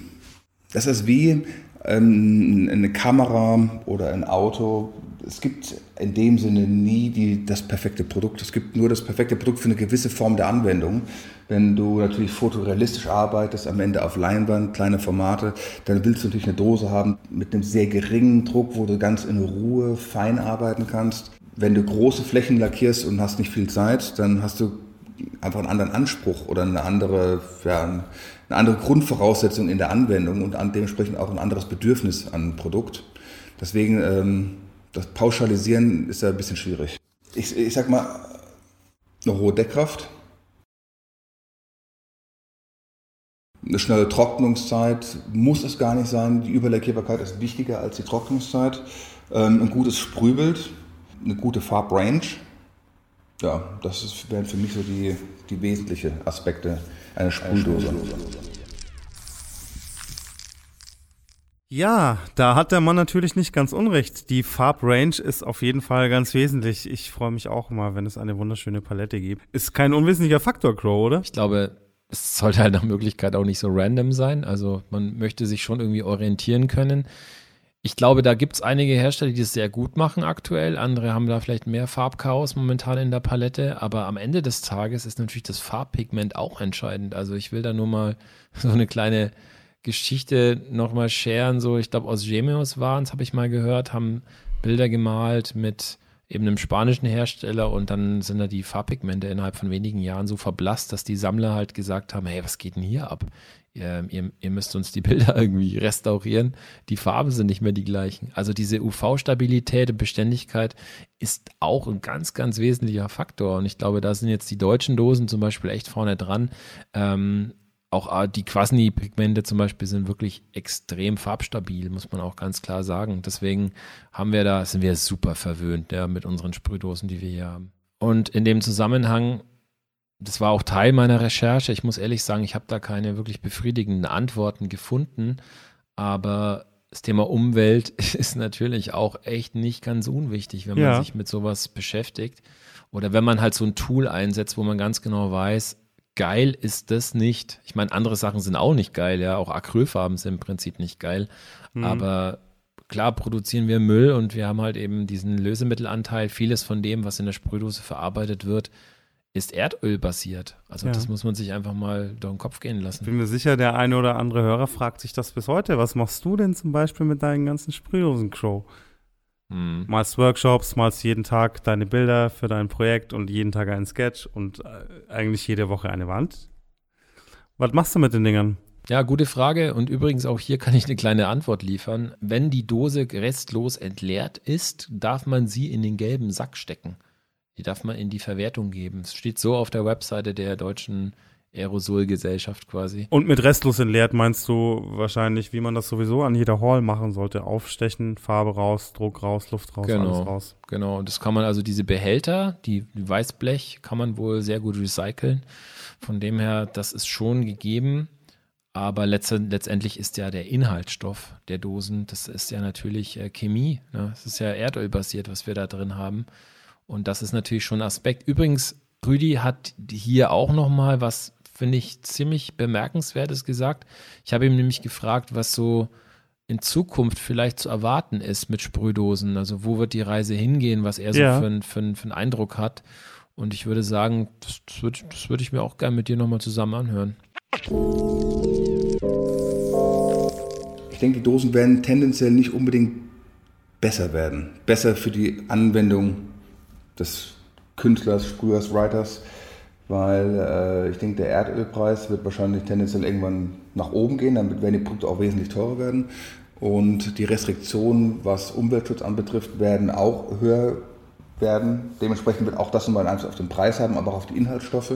Das ist wie ähm, eine Kamera oder ein Auto. Es gibt in dem Sinne nie die, das perfekte Produkt. Es gibt nur das perfekte Produkt für eine gewisse Form der Anwendung. Wenn du natürlich fotorealistisch arbeitest, am Ende auf Leinwand, kleine Formate, dann willst du natürlich eine Dose haben mit einem sehr geringen Druck, wo du ganz in Ruhe fein arbeiten kannst. Wenn du große Flächen lackierst und hast nicht viel Zeit, dann hast du einfach einen anderen Anspruch oder eine andere, ja, eine andere Grundvoraussetzung in der Anwendung und an dementsprechend auch ein anderes Bedürfnis an Produkt. Deswegen, ähm, das Pauschalisieren ist ja ein bisschen schwierig. Ich, ich sag mal, eine hohe Deckkraft, eine schnelle Trocknungszeit muss es gar nicht sein. Die Überlackierbarkeit ist wichtiger als die Trocknungszeit. Ähm, ein gutes Sprühbild, eine gute Farbrange. Ja, das ist, wären für mich so die, die wesentlichen Aspekte einer Sprühdose. Ja, da hat der Mann natürlich nicht ganz unrecht. Die Farbrange ist auf jeden Fall ganz wesentlich. Ich freue mich auch immer, wenn es eine wunderschöne Palette gibt. Ist kein unwesentlicher Faktor, Crow, oder? Ich glaube, es sollte halt nach Möglichkeit auch nicht so random sein. Also man möchte sich schon irgendwie orientieren können. Ich glaube, da gibt es einige Hersteller, die das sehr gut machen aktuell. Andere haben da vielleicht mehr Farbchaos momentan in der Palette. Aber am Ende des Tages ist natürlich das Farbpigment auch entscheidend. Also ich will da nur mal so eine kleine Geschichte nochmal sharen. So, ich glaube, aus Gemios waren es, habe ich mal gehört, haben Bilder gemalt mit eben einem spanischen Hersteller und dann sind da die Farbpigmente innerhalb von wenigen Jahren so verblasst, dass die Sammler halt gesagt haben, hey, was geht denn hier ab? Ihr, ihr, ihr müsst uns die Bilder irgendwie restaurieren. Die Farben sind nicht mehr die gleichen. Also diese UV-Stabilität und Beständigkeit ist auch ein ganz, ganz wesentlicher Faktor. Und ich glaube, da sind jetzt die deutschen Dosen zum Beispiel echt vorne dran. Ähm, auch die Quasni-Pigmente zum Beispiel sind wirklich extrem farbstabil, muss man auch ganz klar sagen. Deswegen haben wir da, sind wir super verwöhnt ja, mit unseren Sprühdosen, die wir hier haben. Und in dem Zusammenhang, das war auch Teil meiner Recherche. Ich muss ehrlich sagen, ich habe da keine wirklich befriedigenden Antworten gefunden. Aber das Thema Umwelt ist natürlich auch echt nicht ganz unwichtig, wenn man Ja. sich mit sowas beschäftigt. Oder wenn man halt so ein Tool einsetzt, wo man ganz genau weiß, geil ist das nicht. Ich meine, andere Sachen sind auch nicht geil, ja. Auch Acrylfarben sind im Prinzip nicht geil. Aber klar produzieren wir Müll und wir haben halt eben diesen Lösemittelanteil. Vieles von dem, was in der Sprühdose verarbeitet wird, ist erdölbasiert. Also Ja. das muss man sich einfach mal durch den Kopf gehen lassen. Bin mir sicher, der eine oder andere Hörer fragt sich das bis heute. Was machst du denn zum Beispiel mit deinen ganzen Sprühdosen, Crow? Hm. Malst Workshops, malst jeden Tag deine Bilder für dein Projekt und jeden Tag einen Sketch und äh, eigentlich jede Woche eine Wand. Was machst du mit den Dingern? Ja, gute Frage. Und übrigens auch hier kann ich eine kleine Antwort liefern. Wenn die Dose restlos entleert ist, darf man sie in den gelben Sack stecken. Die darf man in die Verwertung geben. Es steht so auf der Webseite der deutschen Aerosolgesellschaft quasi. Und mit restlos entleert meinst du wahrscheinlich, wie man das sowieso an jeder Hall machen sollte. Aufstechen, Farbe raus, Druck raus, Luft raus, Genau. alles raus. Genau, das kann man also diese Behälter, die, die Weißblech, kann man wohl sehr gut recyceln. Von dem her, das ist schon gegeben. Aber letzte, letztendlich ist ja der Inhaltsstoff der Dosen, das ist ja natürlich äh, Chemie. Ne? Das ist ja erdölbasiert, was wir da drin haben. Und das ist natürlich schon ein Aspekt. Übrigens, Rüdi hat hier auch nochmal was, finde ich, ziemlich bemerkenswertes gesagt. Ich habe ihm nämlich gefragt, was so in Zukunft vielleicht zu erwarten ist mit Sprühdosen. Also wo wird die Reise hingehen, was er so Ja. für, einen- für, einen- für einen Eindruck hat. Und ich würde sagen, das, das würde würd ich mir auch gerne mit dir nochmal zusammen anhören. Ich denke, die Dosen werden tendenziell nicht unbedingt besser werden. Besser für die Anwendung des Künstlers, Sprühers, Writers, weil äh, ich denke, der Erdölpreis wird wahrscheinlich tendenziell irgendwann nach oben gehen, damit werden die Produkte auch wesentlich teurer werden. Und die Restriktionen, was Umweltschutz anbetrifft, werden auch höher werden. Dementsprechend wird auch das nochmal einen Einfluss auf den Preis haben, aber auch auf die Inhaltsstoffe.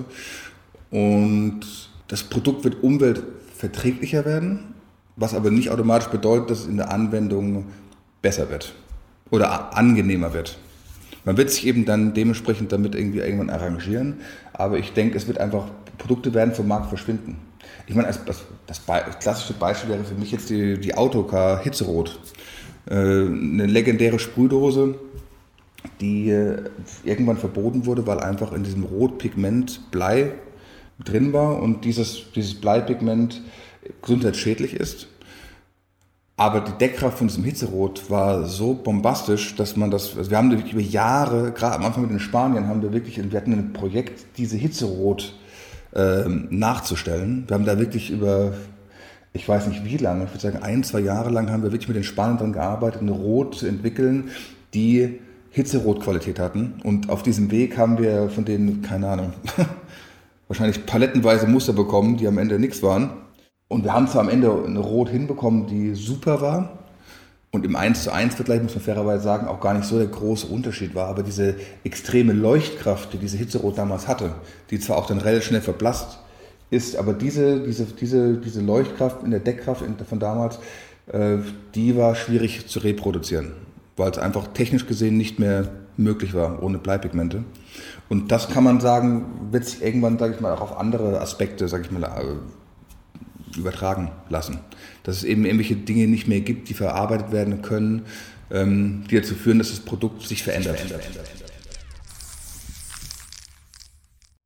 Und das Produkt wird umweltverträglicher werden, was aber nicht automatisch bedeutet, dass es in der Anwendung besser wird oder angenehmer wird. Man wird sich eben dann dementsprechend damit irgendwie irgendwann arrangieren, aber ich denke, es wird einfach, Produkte werden vom Markt verschwinden. Ich meine, das, das, das klassische Beispiel wäre für mich jetzt die, die Autocar Hitzerot. Äh, eine legendäre Sprühdose, die äh, irgendwann verboten wurde, weil einfach in diesem Rotpigment Blei drin war und dieses, dieses Bleipigment gesundheitsschädlich ist. Aber die Deckkraft von diesem Hitzerot war so bombastisch, dass man das, also wir haben wirklich über Jahre, gerade am Anfang mit den Spaniern, haben wir wirklich, wir hatten ein Projekt, diese Hitzerot äh, nachzustellen. Wir haben da wirklich über, ich weiß nicht wie lange, ich würde sagen ein, zwei Jahre lang haben wir wirklich mit den Spaniern daran gearbeitet, eine Rot zu entwickeln, die Hitzerotqualität hatten. Und auf diesem Weg haben wir von denen, keine Ahnung, wahrscheinlich palettenweise Muster bekommen, die am Ende nichts waren. Und wir haben zwar am Ende eine Rot hinbekommen, die super war. Und im 1 zu 1 Vergleich muss man fairerweise sagen, auch gar nicht so der große Unterschied war. Aber diese extreme Leuchtkraft, die diese Hitzerot damals hatte, die zwar auch dann relativ schnell verblasst ist, aber diese, diese, diese, diese Leuchtkraft in der Deckkraft von damals, äh, die war schwierig zu reproduzieren, weil es einfach technisch gesehen nicht mehr möglich war ohne Bleipigmente. Und das kann man sagen, wird sich irgendwann, sage ich mal, auch auf andere Aspekte, sage ich mal, übertragen lassen. Dass es eben irgendwelche Dinge nicht mehr gibt, die verarbeitet werden können, ähm, die dazu führen, dass das Produkt sich verändert.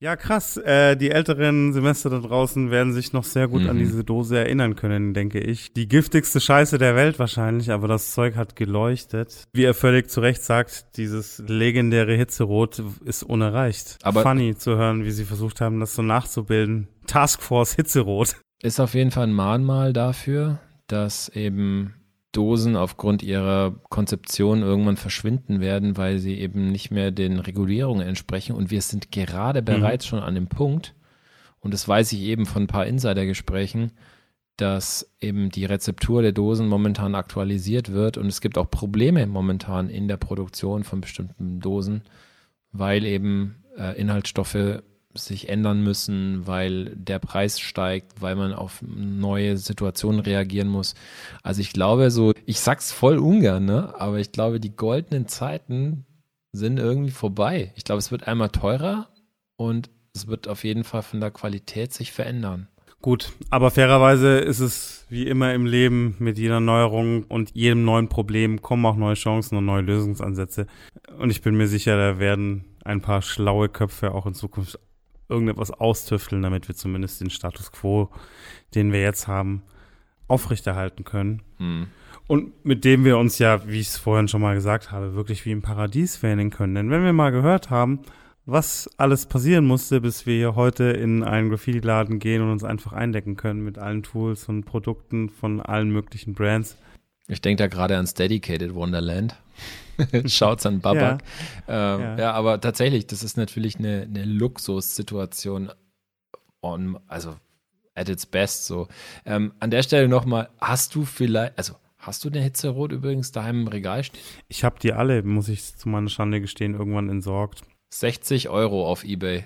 Ja, krass. Äh, die älteren Semester da draußen werden sich noch sehr gut mhm. an diese Dose erinnern können, denke ich. Die giftigste Scheiße der Welt wahrscheinlich, aber das Zeug hat geleuchtet. Wie er völlig zu Recht sagt, dieses legendäre Hitzerot ist unerreicht. Aber Funny zu hören, wie sie versucht haben, das so nachzubilden. Taskforce Hitzerot ist auf jeden Fall ein Mahnmal dafür, dass eben Dosen aufgrund ihrer Konzeption irgendwann verschwinden werden, weil sie eben nicht mehr den Regulierungen entsprechen. Und wir sind gerade mhm. bereits mhm. schon an dem Punkt, und das weiß ich eben von ein paar Insidergesprächen, dass eben die Rezeptur der Dosen momentan aktualisiert wird und es gibt auch Probleme momentan in der Produktion von bestimmten Dosen, weil eben äh, Inhaltsstoffe sich ändern müssen, weil der Preis steigt, weil man auf neue Situationen reagieren muss. Also ich glaube so, ich sag's voll ungern, ne? aber ich glaube, die goldenen Zeiten sind irgendwie vorbei. Ich glaube, es wird einmal teurer und es wird auf jeden Fall von der Qualität sich verändern. Gut, aber fairerweise ist es wie immer im Leben mit jeder Neuerung und jedem neuen Problem kommen auch neue Chancen und neue Lösungsansätze. Und ich bin mir sicher, da werden ein paar schlaue Köpfe auch in Zukunft irgendetwas austüfteln, damit wir zumindest den Status quo, den wir jetzt haben, aufrechterhalten können. Hm. Und mit dem wir uns ja, wie ich es vorhin schon mal gesagt habe, wirklich wie im Paradies wählen können. Denn wenn wir mal gehört haben, was alles passieren musste, bis wir hier heute in einen Graffiti-Laden gehen und uns einfach eindecken können mit allen Tools und Produkten von allen möglichen Brands. Ich denke da gerade ans Dedicated Wonderland. Schaut's an Babak. Ja. Ähm, ja. ja. aber tatsächlich, das ist natürlich eine, eine Luxussituation. On, also at its best so. Ähm, an der Stelle nochmal, hast du vielleicht, also hast du eine Hitzerot übrigens daheim im Regal stehen? Ich habe die alle, muss ich zu meiner Schande gestehen, irgendwann entsorgt. 60 Euro auf Ebay.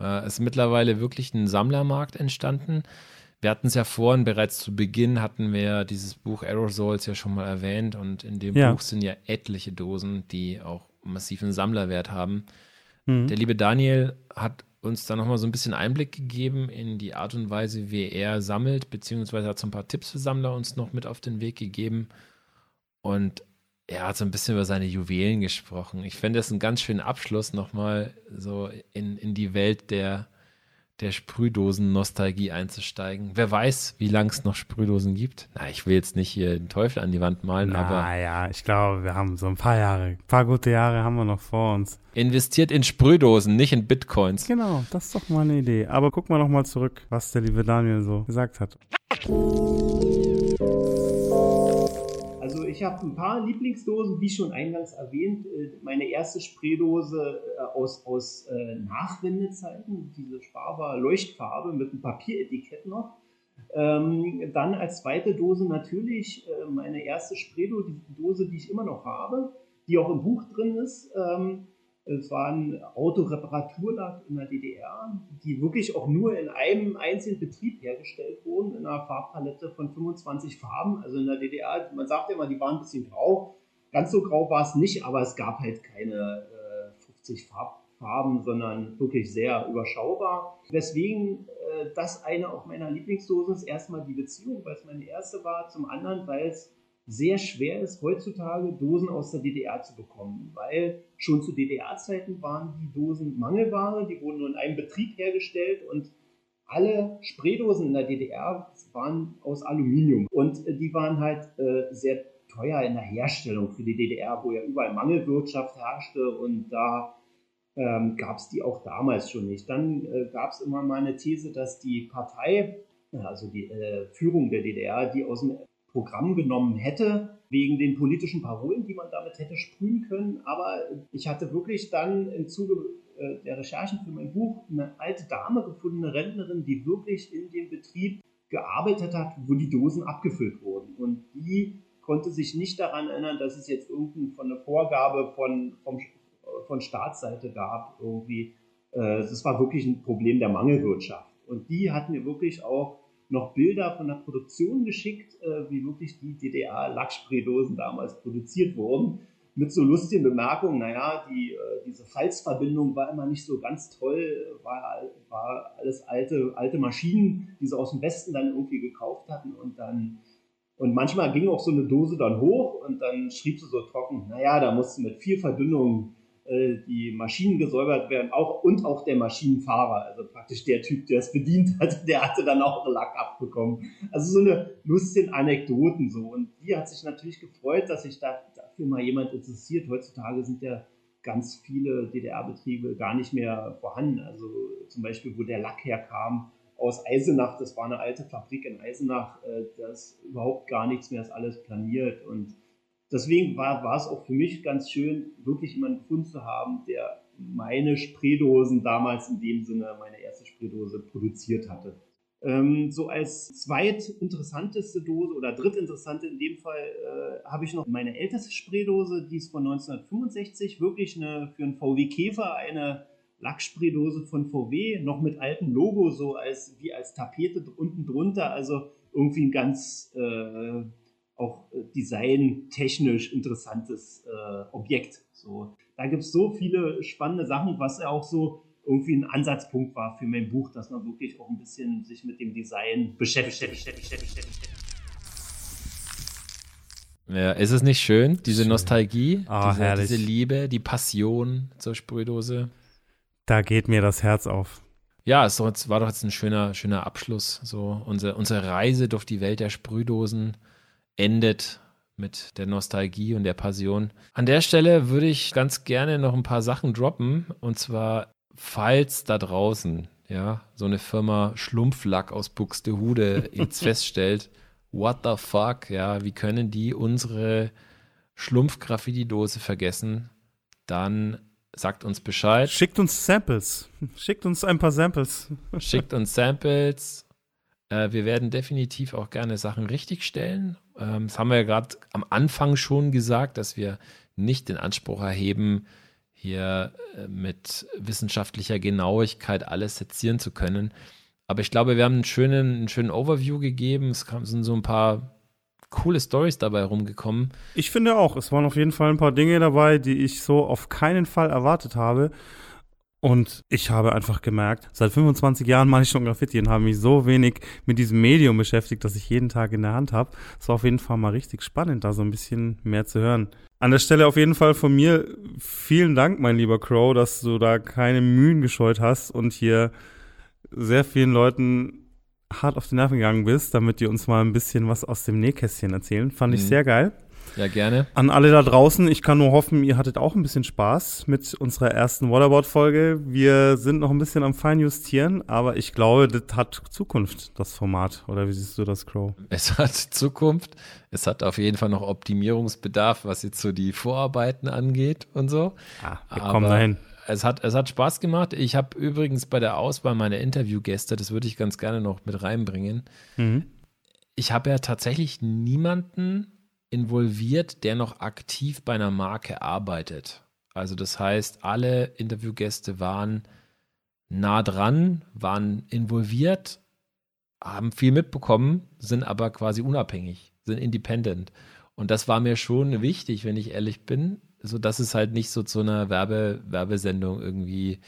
Äh, ist mittlerweile wirklich ein Sammlermarkt entstanden. Wir hatten es ja vorhin, bereits zu Beginn hatten wir dieses Buch Aerosols ja schon mal erwähnt und in dem ja. Buch sind ja etliche Dosen, die auch massiven Sammlerwert haben. Mhm. Der liebe Daniel hat uns da nochmal so ein bisschen Einblick gegeben in die Art und Weise, wie er sammelt, beziehungsweise hat so ein paar Tipps für Sammler uns noch mit auf den Weg gegeben. Und er hat so ein bisschen über seine Juwelen gesprochen. Ich fände das einen ganz schönen Abschluss nochmal so in, in die Welt der, der Sprühdosen-Nostalgie einzusteigen. Wer weiß, wie lange es noch Sprühdosen gibt. Na, ich will jetzt nicht hier den Teufel an die Wand malen, Na, aber. ja, ich glaube, wir haben so ein paar Jahre, ein paar gute Jahre haben wir noch vor uns. Investiert in Sprühdosen, nicht in Bitcoins. Genau, das ist doch mal eine Idee. Aber gucken wir noch mal zurück, was der liebe Daniel so gesagt hat. Ich habe ein paar Lieblingsdosen, wie schon eingangs erwähnt. Äh, meine erste Spraydose äh, aus, aus äh, Nachwendezeiten, diese Sparbar Leuchtfarbe mit einem Papieretikett noch. Ähm, dann als zweite Dose natürlich meine erste Spraydose, die ich immer noch habe, die auch im Buch drin ist. Ähm, es war ein Autoreparaturlack in der DDR, die wirklich auch nur in einem einzigen Betrieb hergestellt wurden, in einer Farbpalette von 25 Farben. Also in der DDR, man sagt ja immer, die waren ein bisschen grau. Ganz so grau war es nicht, aber es gab halt keine äh, 50 Farb Farben, sondern wirklich sehr überschaubar. Weswegen äh, das eine auch meiner Lieblingsdosen ist. Erstmal die Beziehung, weil es meine erste war. Zum anderen, weil es sehr schwer ist, heutzutage Dosen aus der DDR zu bekommen, weil schon zu DDR-Zeiten waren die Dosen Mangelware, die wurden nur in einem Betrieb hergestellt und alle Spraydosen in der DDR waren aus Aluminium und äh, die waren halt äh, sehr teuer in der Herstellung für die DDR, wo ja überall Mangelwirtschaft herrschte und da ähm, gab es die auch damals schon nicht. Dann äh, gab es immer mal eine These, dass die Partei, also die äh, Führung der DDR, die aus dem Programm genommen hätte, wegen den politischen Parolen, die man damit hätte sprühen können. Aber ich hatte wirklich dann im Zuge äh, der Recherchen für mein Buch eine alte Dame gefunden, eine Rentnerin, die wirklich in dem Betrieb gearbeitet hat, wo die Dosen abgefüllt wurden. Und die konnte sich nicht daran erinnern, dass es jetzt irgendeine Vorgabe von, vom, von Staatsseite gab. Irgendwie. Das äh, war wirklich ein Problem der Mangelwirtschaft. Und die hat mir wirklich auch noch Bilder von der Produktion geschickt, äh, wie wirklich die DDR-Lackspraydosen damals produziert wurden. Mit so lustigen Bemerkungen, naja, die, äh, diese Falzverbindung war immer nicht so ganz toll, war, war alles alte, alte Maschinen, die sie aus dem Westen dann irgendwie gekauft hatten und dann und manchmal ging auch so eine Dose dann hoch und dann schrieb sie so trocken, naja, da musste mit viel Verdünnung die Maschinen gesäubert werden, auch und auch der Maschinenfahrer, also praktisch der Typ, der es bedient hat, der hatte dann auch Lack abbekommen. Also so eine lustige Anekdoten so. Und die hat sich natürlich gefreut, dass sich da, dafür mal jemand interessiert. Heutzutage sind ja ganz viele DDR-Betriebe gar nicht mehr vorhanden. Also zum Beispiel, wo der Lack herkam, aus Eisenach, das war eine alte Fabrik in Eisenach, äh, da ist überhaupt gar nichts mehr, ist alles planiert und deswegen war, war es auch für mich ganz schön, wirklich jemanden gefunden zu haben, der meine Spraydosen damals in dem Sinne, meine erste Spraydose produziert hatte. Ähm, so als zweitinteressanteste Dose oder drittinteressante in dem Fall äh, habe ich noch meine älteste Spraydose, die ist von 1965, wirklich eine, für einen VW Käfer eine Lackspraydose von VW, noch mit altem Logo, so als wie als Tapete unten drunter, also irgendwie ein ganz äh, auch äh, designtechnisch interessantes äh, Objekt. So, da gibt es so viele spannende Sachen, was ja auch so irgendwie ein Ansatzpunkt war für mein Buch, dass man wirklich auch ein bisschen sich mit dem Design beschäftigt. Ja, ist es nicht schön, diese schön. Nostalgie, oh, diese, diese, Liebe, die Passion zur Sprühdose? Da geht mir das Herz auf. Ja, es war doch jetzt ein schöner, schöner Abschluss. So unsere, unsere Reise durch die Welt der Sprühdosen endet mit der Nostalgie und der Passion. An der Stelle würde ich ganz gerne noch ein paar Sachen droppen. Und zwar, falls da draußen, ja, so eine Firma Schlumpflack aus Buxtehude jetzt feststellt, what the fuck, ja, wie können die unsere Schlumpf-Graffiti-Dose vergessen, dann sagt uns Bescheid. Schickt uns Samples. Schickt uns ein paar Samples. Schickt uns Samples. Äh, wir werden definitiv auch gerne Sachen richtigstellen ähm, das haben wir ja gerade am Anfang schon gesagt, dass wir nicht den Anspruch erheben, hier äh, mit wissenschaftlicher Genauigkeit alles sezieren zu können. Aber ich glaube, wir haben einen schönen, einen schönen Overview gegeben. Es sind so ein paar coole Stories dabei rumgekommen. Ich finde auch, es waren auf jeden Fall ein paar Dinge dabei, die ich so auf keinen Fall erwartet habe. Und ich habe einfach gemerkt, seit 25 Jahren mache ich schon Graffiti und habe mich so wenig mit diesem Medium beschäftigt, dass ich jeden Tag in der Hand habe. Es war auf jeden Fall mal richtig spannend, da so ein bisschen mehr zu hören. An der Stelle auf jeden Fall von mir vielen Dank, mein lieber Crow, dass du da keine Mühen gescheut hast und hier sehr vielen Leuten hart auf die Nerven gegangen bist, damit die uns mal ein bisschen was aus dem Nähkästchen erzählen. Fand ich mhm. sehr geil. Ja, gerne. An alle da draußen, ich kann nur hoffen, ihr hattet auch ein bisschen Spaß mit unserer ersten Waterboard-Folge. Wir sind noch ein bisschen am Feinjustieren, aber ich glaube, das hat Zukunft, das Format. Oder wie siehst du das, Crow? Es hat Zukunft. Es hat auf jeden Fall noch Optimierungsbedarf, was jetzt so die Vorarbeiten angeht und so. Ah, wir kommen dahin. Es hat, es hat Spaß gemacht. Ich habe übrigens bei der Auswahl meiner Interviewgäste, das würde ich ganz gerne noch mit reinbringen. Mhm. Ich habe ja tatsächlich niemanden involviert, der noch aktiv bei einer Marke arbeitet. Also das heißt, alle Interviewgäste waren nah dran, waren involviert, haben viel mitbekommen, sind aber quasi unabhängig, sind independent. Und das war mir schon wichtig, wenn ich ehrlich bin, so dass es halt nicht so zu einer Werbe Werbesendung irgendwie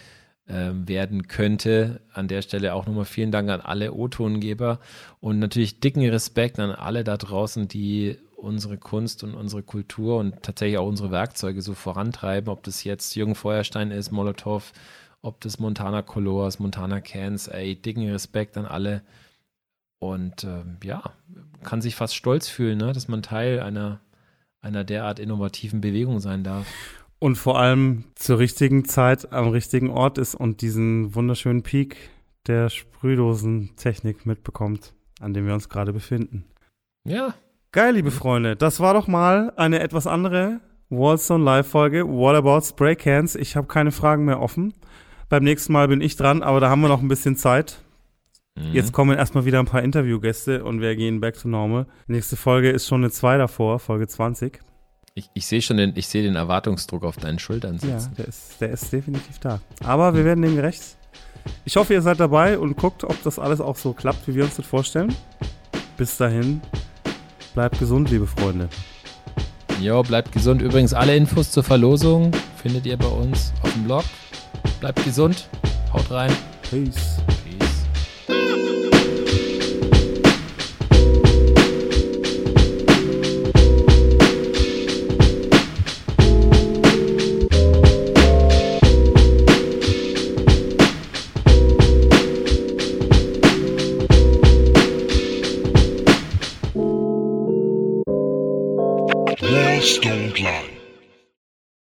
ähm, werden könnte. An der Stelle auch nochmal vielen Dank an alle O-Tongeber und natürlich dicken Respekt an alle da draußen, die unsere Kunst und unsere Kultur und tatsächlich auch unsere Werkzeuge so vorantreiben, ob das jetzt Jürgen Feuerstein ist, Molotow, ob das Montana Colors, Montana Cans, ey, dicken Respekt an alle. Und ähm, ja, kann sich fast stolz fühlen, ne, dass man Teil einer, einer derart innovativen Bewegung sein darf. Und vor allem zur richtigen Zeit am richtigen Ort ist und diesen wunderschönen Peak der Sprühdosentechnik mitbekommt, an dem wir uns gerade befinden. Ja, Geil, liebe Freunde. Das war doch mal eine etwas andere Wallstone Live-Folge. What about Spray Cans? Ich habe keine Fragen mehr offen. Beim nächsten Mal bin ich dran, aber da haben wir noch ein bisschen Zeit. Mhm. Jetzt kommen erstmal wieder ein paar Interviewgäste und wir gehen back to normal. Nächste Folge ist schon eine 2 davor, Folge 20. Ich, ich sehe schon den, ich sehe den Erwartungsdruck auf deinen Schultern Ja, sitzen. der ist, der ist definitiv da. Aber wir werden dem gerecht. Ich hoffe, ihr seid dabei und guckt, ob das alles auch so klappt, wie wir uns das vorstellen. Bis dahin, bleibt gesund, liebe Freunde. Jo, bleibt gesund. Übrigens, alle Infos zur Verlosung findet ihr bei uns auf dem Blog. Bleibt gesund. Haut rein. Peace.